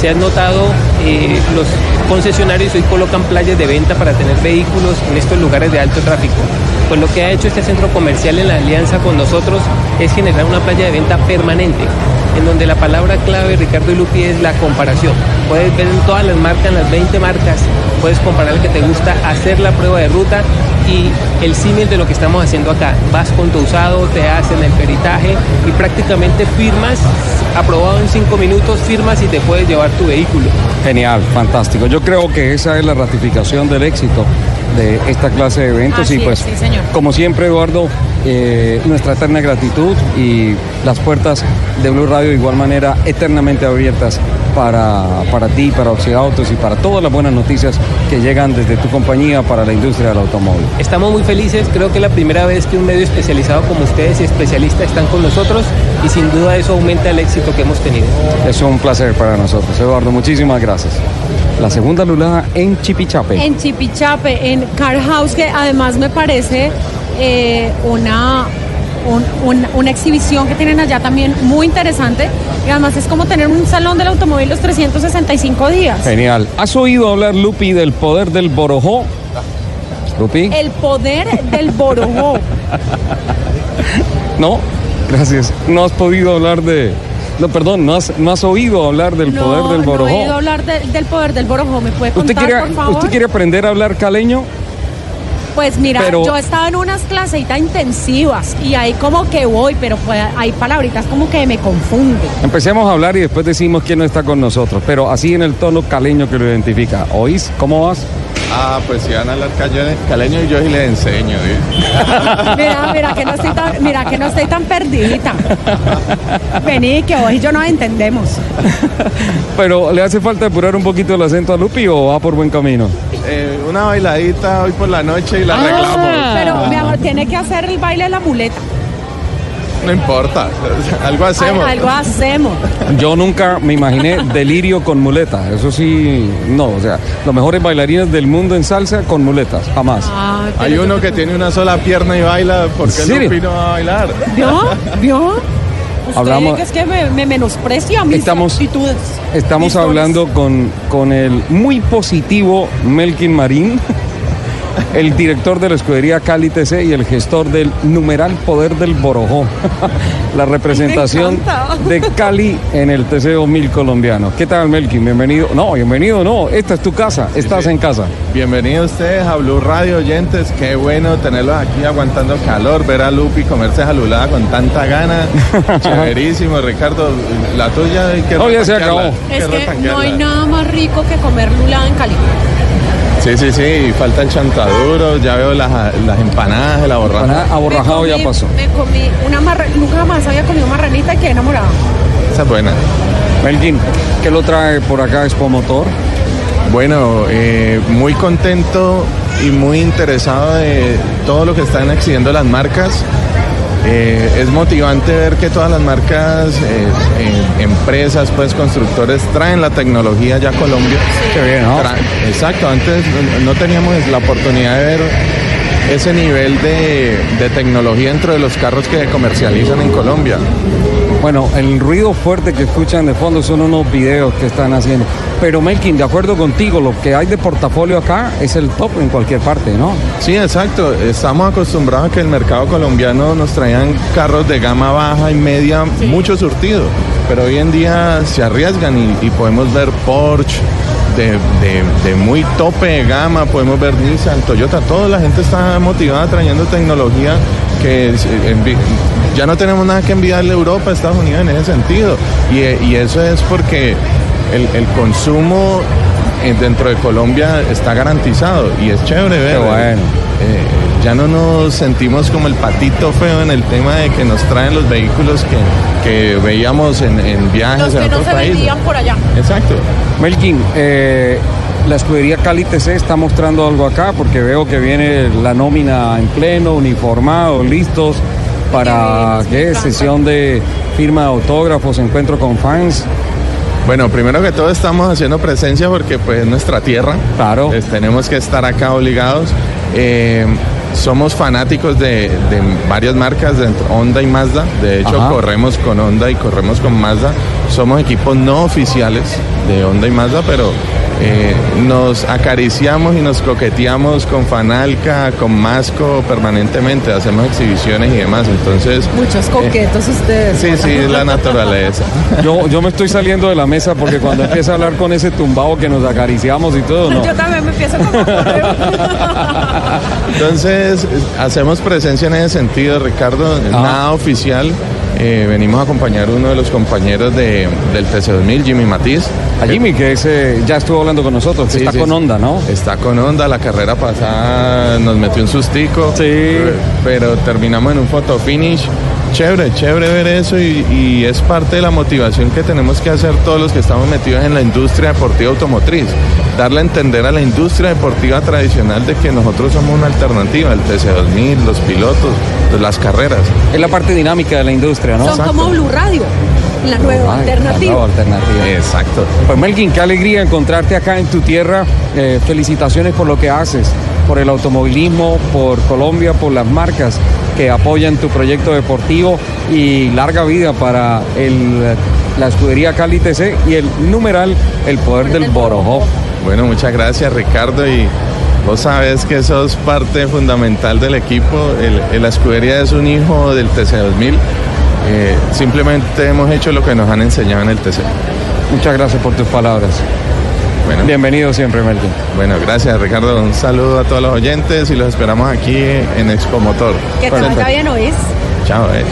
D: Se han notado, eh, los concesionarios hoy colocan playas de venta para tener vehículos en estos lugares de alto tráfico. Pues lo que ha hecho este centro comercial en la alianza con nosotros es generar una playa de venta permanente, en donde la palabra clave, Ricardo y Lupi, es la comparación. Puedes ver en todas las marcas, en las 20 marcas, puedes comparar el que te gusta, hacer la prueba de ruta y el símil de lo que estamos haciendo acá. Vas con tu usado, te hacen el peritaje y prácticamente firmas, aprobado en 5 minutos, firmas y te puedes llevar tu vehículo.
A: Genial, fantástico. Yo creo que esa es la ratificación del éxito de esta clase de eventos
B: Así
A: y pues,
B: es, sí, señor.
A: como siempre, Eduardo, eh, nuestra eterna gratitud y las puertas de Blue Radio de igual manera eternamente abiertas para, para ti, para Oxidautos y para todas las buenas noticias que llegan desde tu compañía para la industria del automóvil.
D: Estamos muy felices, creo que es la primera vez que un medio especializado como ustedes y especialistas están con nosotros y sin duda eso aumenta el éxito que hemos tenido.
A: Es un placer para nosotros. Eduardo, muchísimas gracias. La segunda lulada en Chipichape.
B: En Chipichape, en Car House, que además me parece eh, una, un- un- una exhibición que tienen allá también muy interesante. Y además es como tener un salón del automóvil los 365 días.
A: Genial. ¿Has oído hablar, Lupi, del poder del borojó? Lupi.
B: El poder del borojó.
A: No, gracias. No has podido hablar de... No, perdón, no has, no has oído hablar del
B: No,
A: poder del
B: no he
A: borojó.
B: oído hablar de- del poder del borojó. ¿Me puede
A: ¿Usted
B: contar,
A: quiere,
B: por favor?
A: ¿Usted quiere aprender a hablar caleño?
B: Pues mira,
A: Pero-
B: yo estaba en unas clasecitas intensivas y ahí como que voy, pero pues hay palabritas como que me confunden.
A: Empecemos a hablar y después decimos quién no está con nosotros, pero así en el tono caleño que lo identifica. ¿Oís? ¿Cómo vas?
E: Ah, pues si van a hablar caleño, y yo sí les enseño. ¿sí?
B: Mira, mira que no estoy tan, mira que no estoy tan perdidita. Vení, que hoy yo no entendemos.
A: Pero ¿le hace falta apurar un poquito el acento a Lupi o va por buen camino?
E: Eh, una bailadita hoy por la noche y la arreglamos.
B: Pero mi amor, tiene que hacer el baile de la muleta.
E: No importa, algo hacemos.
B: Al- algo hacemos.
A: Yo nunca me imaginé delirio con muleta. Eso sí, no. O sea, los mejores bailarines del mundo en salsa con muletas. Jamás.
B: Pero
E: Hay uno que tiene una sola pierna y baila, ¿por qué
A: ¿En serio?
E: Lupi no va a bailar?
B: ¿Vio? ¿Vio? Usted
A: Hablamos-
B: es que me, me menosprecia mis
A: Estamos-
B: actitudes.
A: Estamos
B: Mis
A: hablando con, con el muy positivo Melkin Marín, el director de la escudería Cali TC y el gestor del numeral Poder del Borojó, la representación de Cali en el TC 2000 colombiano. ¿Qué tal Melkin? Bienvenido. No, bienvenido no, esta es tu casa, estás
E: sí.
A: en casa.
E: Bienvenidos ustedes a Blue Radio oyentes, qué bueno tenerlos aquí aguantando calor, ver a Lupi comerse jalulada con tanta gana. Chéverísimo, Ricardo. La tuya hay que
A: No, ya se acabó.
B: Es que no hay nada más rico que comer lulada en Cali.
E: Sí, sí, sí, falta el chantaduro, ya veo las, las empanadas, el aborrajo.
A: Para aborrajado ya pasó.
B: Me comí una marra... Nunca más había comido marranita y quedé enamorada.
E: Esa es buena.
A: Melkin, ¿qué lo trae por acá Expo Motor?
E: Bueno, eh, muy contento y muy interesado de todo lo que están exhibiendo las marcas. Eh, es motivante ver que todas las marcas, eh, eh, empresas, pues constructores traen la tecnología ya a Colombia.
A: Qué bien, ¿no?
E: Tra- Exacto, antes no- no teníamos la oportunidad de ver ese nivel de, de tecnología dentro de los carros que comercializan en Colombia.
A: Bueno, el ruido fuerte que escuchan de fondo son unos videos que están haciendo. Pero Melkin, de acuerdo contigo, lo que hay de portafolio acá es el top en cualquier parte, ¿no?
E: Sí, exacto. Estamos acostumbrados a que el mercado colombiano nos traían carros de gama baja y media, mucho surtido. Pero hoy en día se arriesgan y, y podemos ver Porsche de, de- de muy tope de gama, podemos ver Nissan, Toyota. Toda la gente está motivada trayendo tecnología que eh, ya no tenemos nada que enviarle a Europa, a Estados Unidos en ese sentido. Y, eh, y eso es porque el, el consumo eh, dentro de Colombia está garantizado y es chévere ver.
A: Bueno.
E: Eh, ya no nos sentimos como el patito feo en el tema de que nos traen los vehículos que, que veíamos en, en viajes
B: Los
E: en
B: que no
E: otros
B: se
E: países.
B: vendían por allá.
E: Exacto.
A: Melkin, eh, la escudería Cali TC está mostrando algo acá porque veo que viene la nómina en pleno, uniformados, listos para
B: Qué
A: sesión de firma de autógrafos, encuentro con fans.
E: Bueno, primero que todo estamos haciendo presencia porque pues es nuestra tierra.
A: Claro.
E: Pues, tenemos que estar acá obligados. Eh, somos fanáticos de, de varias marcas, de Honda y Mazda. De hecho,
A: Ajá.
E: corremos con Honda y corremos con Mazda. Somos equipos no oficiales de Honda y Mazda, pero eh, nos acariciamos y nos coqueteamos con Fanalca, con Masco permanentemente. Hacemos exhibiciones y demás. Entonces,
B: Muchos coquetos ustedes.
E: sí, sí, es la naturaleza.
A: Yo, yo me estoy saliendo de la mesa porque cuando empieza a hablar con ese tumbado que nos acariciamos y todo, no.
B: Yo también me empiezo como a.
E: Entonces, eh, hacemos presencia en ese sentido, Ricardo,
A: Ah.
E: nada oficial. Eh, venimos a acompañar a uno de los compañeros de, del TC2000, Jimmy Matiz.
A: A Jimmy, que ese ya estuvo hablando con nosotros, que
E: Sí,
A: está
E: sí,
A: con onda, ¿no?
E: Está con onda, la carrera pasada nos metió un sustico,
A: Sí.
E: pero terminamos en un photo finish. Chévere, chévere ver eso y, y es parte de la motivación que tenemos que hacer todos los que estamos metidos en la industria deportiva automotriz. Darle a entender a la industria deportiva tradicional de que nosotros somos una alternativa, el TC2000, los pilotos, las carreras.
A: Es la parte dinámica de la industria, ¿no?
B: Son como Blue Radio, la nueva
A: Ay,
B: alternativa.
A: la nueva alternativa.
E: Exacto.
A: Pues Melkin, qué alegría encontrarte acá en tu tierra. Eh, felicitaciones por lo que haces, por el automovilismo, por Colombia, por las marcas que apoyan tu proyecto deportivo y larga vida para el, la escudería Cali TC y el numeral El Poder del Borojó.
E: Bueno, muchas gracias Ricardo y vos sabes que sos parte fundamental del equipo. El, el- la escudería es un hijo del TC2000. Eh, simplemente hemos hecho lo que nos han enseñado en el TC.
A: Muchas gracias por tus palabras.
E: Bueno,
A: Bienvenido siempre, Melkin.
E: bueno, gracias Ricardo. Un saludo a todos los oyentes y los esperamos aquí en Expo Motor.
B: Que te vaya bien, ¿oís?
E: Chao. eh.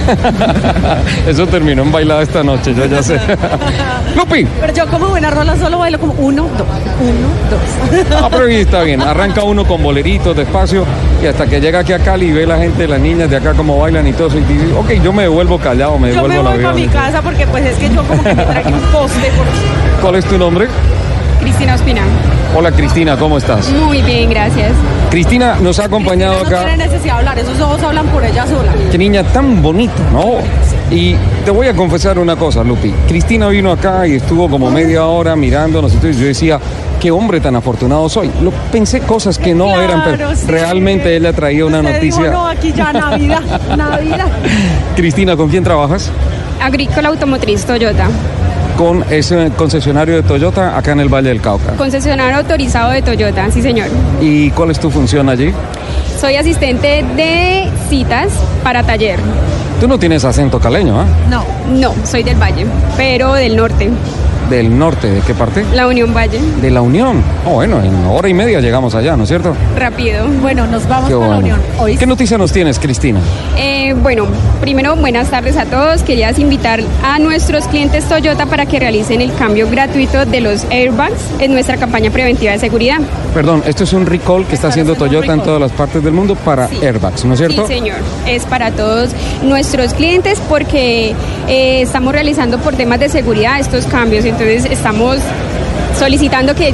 A: Eso terminó en bailada esta noche, yo ya sé. Lupi,
B: Pero yo como buena rola solo bailo como uno, dos, uno, dos.
A: Ah, pero ahí está bien. Arranca uno con boleritos despacio y hasta que llega aquí a Cali y ve la gente, las niñas de acá cómo bailan y todo eso. Y dice, ok, yo me devuelvo callado, me
B: Yo
A: devuelvo
B: me
A: al
B: vuelvo a
A: avión.
B: mi casa porque pues es que yo como que me traje un poste por
A: ¿Cuál es tu nombre?
B: Cristina Ospina.
A: Hola Cristina, ¿cómo estás?
K: Muy bien, gracias.
A: Cristina nos ha acompañado
B: No tiene
A: acá.
B: necesidad de hablar, esos ojos hablan por ella sola.
A: Qué niña tan bonita, ¿no? Y te voy a confesar una cosa, Lupi. Cristina vino acá y estuvo como media hora mirándonos. Entonces yo decía, qué hombre tan afortunado soy. Lo, pensé cosas que no eran, pero
B: sí.
A: realmente ella traía una
B: Usted dijo,
A: noticia.
B: no, aquí ya Navidad, Navidad.
A: Cristina, ¿con quién trabajas?
K: Agrícola Automotriz Toyota.
A: Con ese concesionario de Toyota acá en el Valle del Cauca.
K: Concesionario autorizado de Toyota, sí señor.
A: ¿Y cuál es tu función allí?
K: Soy asistente de citas para taller.
A: Tú no tienes acento caleño, ¿ah?
K: No. No, soy del Valle, pero del norte,
A: Del norte, ¿de qué parte?
K: la Unión Valle.
A: De la Unión. Oh, bueno, en hora y media llegamos allá, ¿no es cierto?
K: Rápido.
B: Bueno, nos vamos
A: Qué
B: para la. Unión.
A: ¿Qué noticia nos tienes, Cristina?
K: Eh, bueno, primero buenas tardes a todos. Querías invitar a nuestros clientes Toyota para que realicen el cambio gratuito de los airbags en nuestra campaña preventiva de seguridad.
A: Perdón, esto es un recall que está haciendo Toyota en todas las partes del mundo para airbags, ¿no es cierto?
K: Sí, señor. Es para todos nuestros clientes porque eh, estamos realizando por temas de seguridad estos cambios. Entonces estamos solicitando que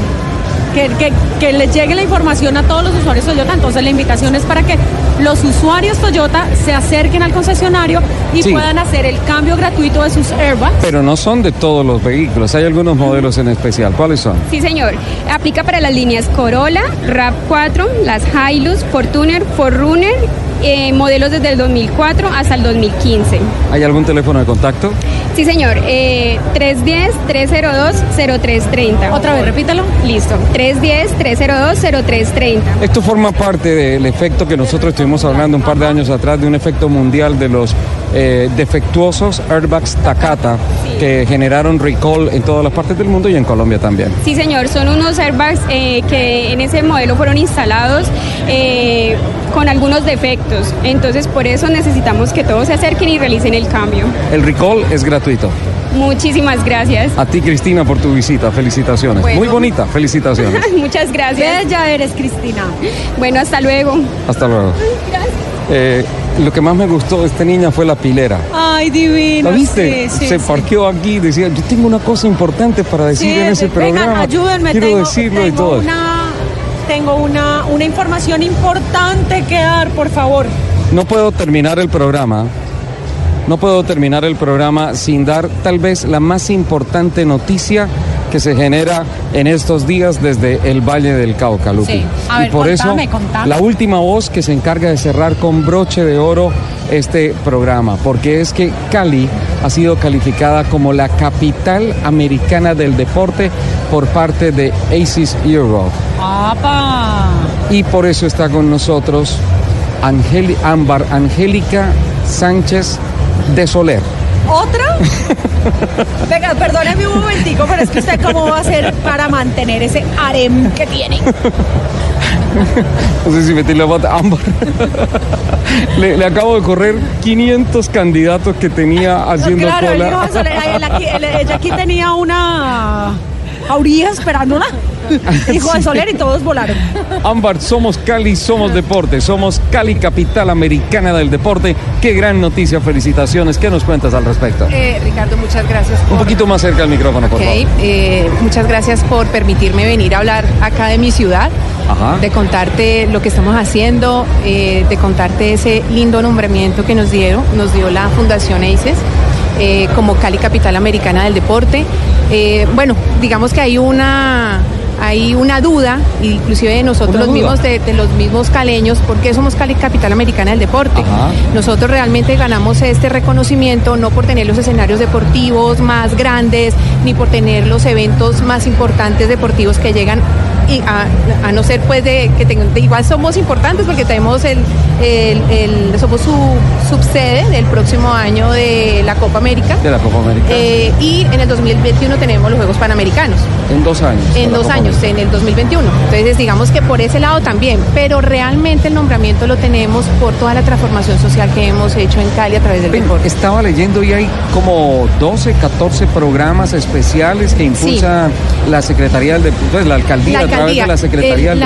B: que, que, que les llegue la información a todos los usuarios Toyota. Entonces la invitación es para que los usuarios Toyota se acerquen al concesionario y
A: Sí.
B: puedan hacer el cambio gratuito de sus airbags.
A: Pero no son de todos los vehículos, hay algunos modelos en especial. ¿Cuáles son?
K: Sí, señor. Aplica para las líneas Corolla, RAV4, las Hilux, Fortuner, Forerunner, eh, modelos desde el 2004 hasta el 2015.
A: ¿Hay algún teléfono de contacto?
K: Sí, señor. Eh, 310-302-0330.
B: Otra vez, repítalo.
K: Listo. 310-302-0330.
A: Esto forma parte del efecto que nosotros estuvimos hablando un par de años atrás, de un efecto mundial de los eh, defectuosos airbags Takata que generaron recall en todas las partes del mundo y en Colombia también.
K: Sí, señor. Son unos airbags eh, que en ese modelo fueron instalados eh, con algunos defectos. Entonces, por eso necesitamos que todos se acerquen y realicen el cambio.
A: El recall es gratuito.
K: Muchísimas gracias.
A: A ti, Cristina, por tu visita. Felicitaciones.
K: Bueno.
A: Muy bonita. Felicitaciones.
K: Muchas gracias.
B: Bella eres, Cristina.
K: Bueno, hasta luego.
A: Hasta luego.
K: Gracias.
A: Lo que más me gustó de esta niña fue la pilera.
B: Ay, divino.
A: ¿La viste?
B: Sí, sí,
A: Se
B: sí.
A: parqueó aquí, decía, yo tengo una cosa importante para decir en ese
B: vengan,
A: programa.
B: ayúdenme.
A: Quiero
B: tengo,
A: decirlo y todo.
B: Una, tengo una, una información importante que dar, por favor.
A: No puedo terminar el programa. No puedo terminar el programa sin dar tal vez la más importante noticia que se genera en estos días desde el Valle del Cauca, Lupi.
B: Sí. A
A: y
B: ver,
A: por
B: contame,
A: eso
B: contame.
A: la última voz que se encarga de cerrar con broche de oro este programa, porque es que Cali ha sido calificada como la capital americana del deporte por parte de ACES Europe.
B: ¡Apa!
A: Y por eso está con nosotros Ámbar Angélica Sánchez de Soler.
B: ¿Otra? Venga, perdóneme un momentico, pero es que usted cómo va a hacer para mantener ese harem que tiene.
A: No sé si metí la pata. Ámbar. le, le acabo de correr 500 candidatos que tenía haciendo
B: claro,
A: cola.
B: dijo, "Eso le- él aquí- él- ella aquí tenía una jauría esperándola. Hijo de Soler y todos volaron.
A: Ámbar, somos Cali, somos deporte, somos Cali, capital americana del deporte. Qué gran noticia, felicitaciones. ¿Qué nos cuentas al respecto?
L: Eh, Ricardo, muchas gracias.
A: Un poquito más cerca del micrófono, por favor.
L: eh, muchas gracias por permitirme venir a hablar acá de mi ciudad,
A: Ajá.
L: de contarte lo que estamos haciendo, eh, de contarte ese lindo nombramiento que nos dieron, nos dio la Fundación ACES. eh, como Cali Capital Americana del Deporte. Eh, bueno, digamos que hay una hay una duda, inclusive de nosotros los
A: duda.
L: mismos, de, de los mismos caleños, ¿por qué somos Cali Capital Americana del Deporte?
A: Ajá.
L: Nosotros realmente ganamos este reconocimiento no por tener los escenarios deportivos más grandes, ni por tener los eventos más importantes deportivos que llegan y a, a no ser pues de que tengan, de igual somos importantes porque tenemos el, el- el- somos su subsede del próximo año de la Copa América.
A: De la Copa América.
L: Eh, y en el 2021 tenemos los Juegos Panamericanos
A: en dos años.
L: en
A: la
L: dos
A: Copa
L: años,
A: América.
L: en el 2021. Entonces, digamos que por ese lado también, pero realmente el nombramiento lo tenemos por toda la transformación social que hemos hecho en Cali a través del
A: Ven,
L: deporte.
A: Estaba leyendo y hay como 12, 14 programas especiales que impulsa la Secretaría del Deporte, la alcaldía, a través de la Secretaría
L: eh,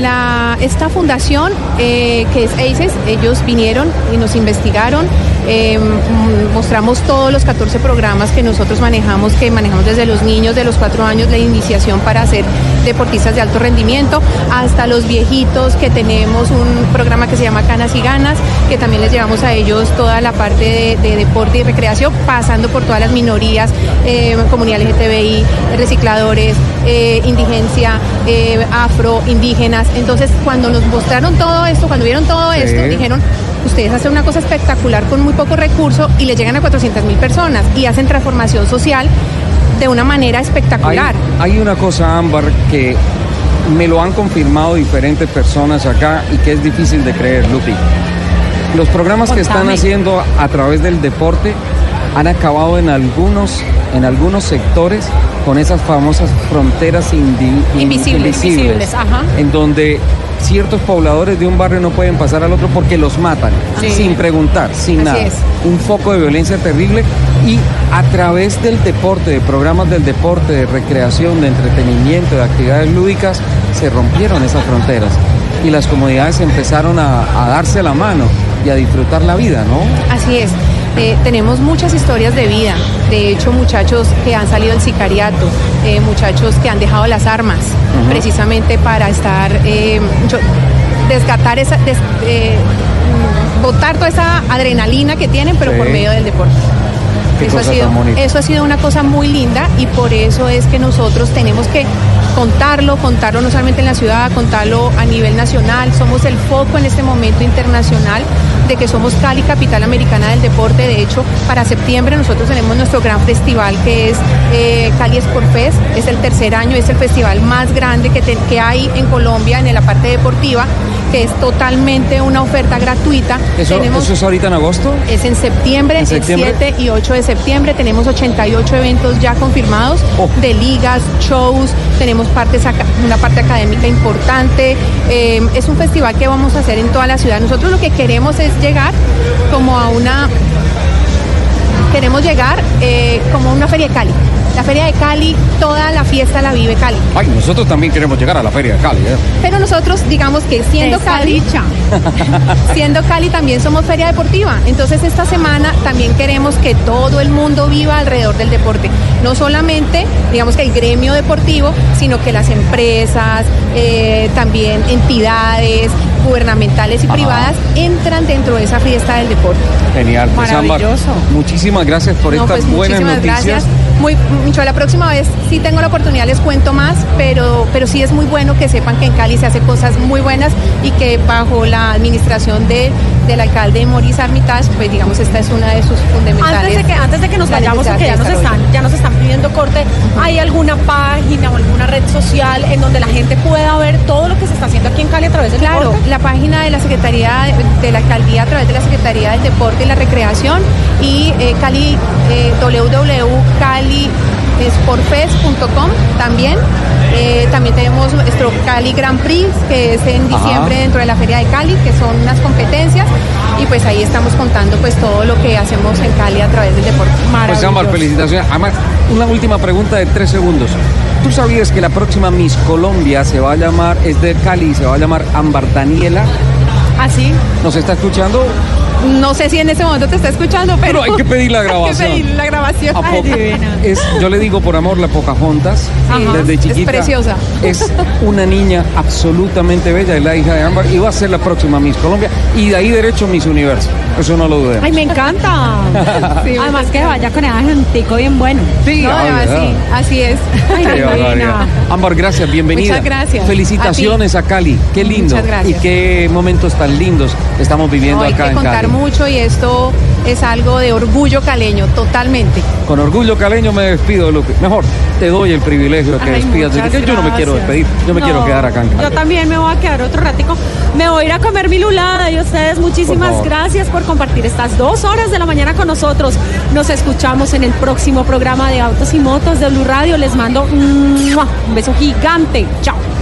L: la- esta fundación eh, que es ACES, ellos vinieron y nos investigaron, eh, mm, mostramos todos los 14 programas que nosotros manejamos, que manejamos desde los niños de los cuatro años, la iniciación para hacer deportistas de alto rendimiento, hasta los viejitos que tenemos un programa que se llama Canas y Ganas, que también les llevamos a ellos toda la parte de, de deporte y recreación, pasando por todas las minorías, eh, comunidad LGTBI, recicladores, eh, indigencia, eh, afro, indígenas. Entonces, cuando nos mostraron todo esto, cuando vieron todo
A: Sí.
L: esto, dijeron, ustedes hacen una cosa espectacular con muy poco recurso y le llegan a 400 mil personas y hacen transformación social de una manera espectacular.
A: hay una cosa, Ámbar, que me lo han confirmado diferentes personas acá y que es difícil de creer, Lupi. Los programas que están haciendo a través del deporte han acabado en algunos, en algunos sectores con esas famosas fronteras indi-
B: Invisibles, invisibles, ajá.
A: en donde ciertos pobladores de un barrio no pueden pasar al otro porque los matan,
B: Sí.
A: sin preguntar, sin
L: Así
A: nada.
L: es.
A: Un foco de violencia terrible y a través del deporte, de programas del deporte, de recreación, de entretenimiento, de actividades lúdicas, se rompieron esas fronteras y las comunidades empezaron a, a darse la mano y a disfrutar la vida, ¿no?
L: Así es. Eh, tenemos muchas historias de vida, de hecho muchachos que han salido del sicariato, eh, muchachos que han dejado las armas precisamente para estar, eh, yo- desgatar esa, des- eh, mm, botar toda esa adrenalina que tienen, pero
A: Sí.
L: por medio del deporte. Eso ha, sido, eso ha sido una cosa muy linda y por eso es que nosotros tenemos que contarlo, contarlo no solamente en la ciudad, contarlo a nivel nacional. Somos el foco en este momento internacional de que somos Cali, capital americana del deporte. De hecho, para septiembre nosotros tenemos nuestro gran festival que es eh, Cali Sport Fest. Es el tercer año, es el festival más grande que, que hay en Colombia en la parte deportiva, que es totalmente una oferta gratuita.
A: ¿Eso,
L: Tenemos-
A: eso es ahorita en agosto?
L: es en septiembre,
A: ¿En septiembre?
L: el 7 y 8 de septiembre. Tenemos 88 eventos ya confirmados
A: Oh.
L: de ligas, shows, tenemos partes una parte académica importante. Eh, es un festival que vamos a hacer en toda la ciudad. Nosotros lo que queremos es llegar como a una... Queremos llegar eh, como a una feria de Cali. La feria de Cali, toda la fiesta la vive Cali.
A: Ay, nosotros también queremos llegar a la Feria de Cali, ¿eh?
L: Pero nosotros, digamos que siendo
B: Esa
L: Cali,
B: dicha.
L: siendo Cali también somos feria deportiva. Entonces esta semana también queremos que todo el mundo viva alrededor del deporte. No solamente, digamos que el gremio deportivo, sino que las empresas, eh, también entidades gubernamentales y
A: Ajá.
L: privadas entran dentro de esa fiesta del deporte.
A: Genial. Pues,
B: Maravilloso.
A: muchísimas gracias por
L: No,
A: estas
L: pues,
A: buenas
L: muchísimas
A: noticias.
L: gracias. Muy, mucho la próxima vez si tengo la oportunidad les cuento más, pero, pero sí es muy bueno que sepan que en Cali se hace cosas muy buenas y que bajo la administración de, del alcalde Maurice Armitage, pues digamos esta es una de sus fundamentales.
B: Antes de que, antes de que nos vayamos, porque ya nos están, ya nos están pidiendo corte, ¿hay alguna página o alguna red social en donde la gente pueda ver todo lo que se está haciendo aquí en Cali a través del
L: Claro,
B: deporte?
L: la página de la Secretaría de, de la Alcaldía a través de la Secretaría del Deporte y la Recreación y eh, Cali, eh, www.calisportfest.com también. Eh, también tenemos nuestro Cali Grand Prix, que es en
A: Ajá.
L: diciembre dentro de la Feria de Cali, que son unas competencias. Y pues ahí estamos contando pues todo lo que hacemos en Cali a través del deporte.
A: Pues Ámbar, felicitaciones. Además, una última pregunta de tres segundos. ¿Tú sabías que la próxima Miss Colombia se va a llamar, es de Cali, se va a llamar Ámbar Daniela?
B: Así.
A: ¿Nos está escuchando?
L: No sé si en ese momento te está escuchando, pero,
A: Pero hay que pedir la grabación.
L: hay que pedir la grabación.
A: ¿A poco? Es, yo le digo por amor la Pocahontas,
L: Ajá,
A: desde
L: es
A: chiquita.
L: preciosa.
A: Es una niña absolutamente bella, es la hija de Ámbar y va a ser la próxima Miss Colombia y de ahí derecho Miss Universo. Eso no lo dudemos.
B: Ay, me encanta.
L: Sí,
B: Además que vaya con ese agentico bien bueno.
A: Sí,
L: No,
A: ay,
L: sí, así es.
B: Ay.
A: Ámbar, gracias, bienvenida.
L: Muchas gracias.
A: Felicitaciones a, Cali. Qué lindo.
L: Muchas gracias.
A: Y qué momentos tan lindos estamos viviendo
L: No,
A: acá en
L: contar
A: Cali.
L: Mucho y esto es algo de orgullo caleño, totalmente.
A: Con orgullo caleño me despido, Lupe. Mejor, te doy el privilegio de que
B: Ay,
A: despidas. Yo no me quiero despedir, yo me
B: No,
A: quiero quedar acá en.
B: Yo también me voy a quedar otro ratico. Me voy a ir a comer mi lulada y ustedes muchísimas gracias por compartir estas dos horas de la mañana con nosotros. Nos escuchamos en el próximo programa de Autos y Motos de Blue Radio. Les mando un beso gigante. Chao.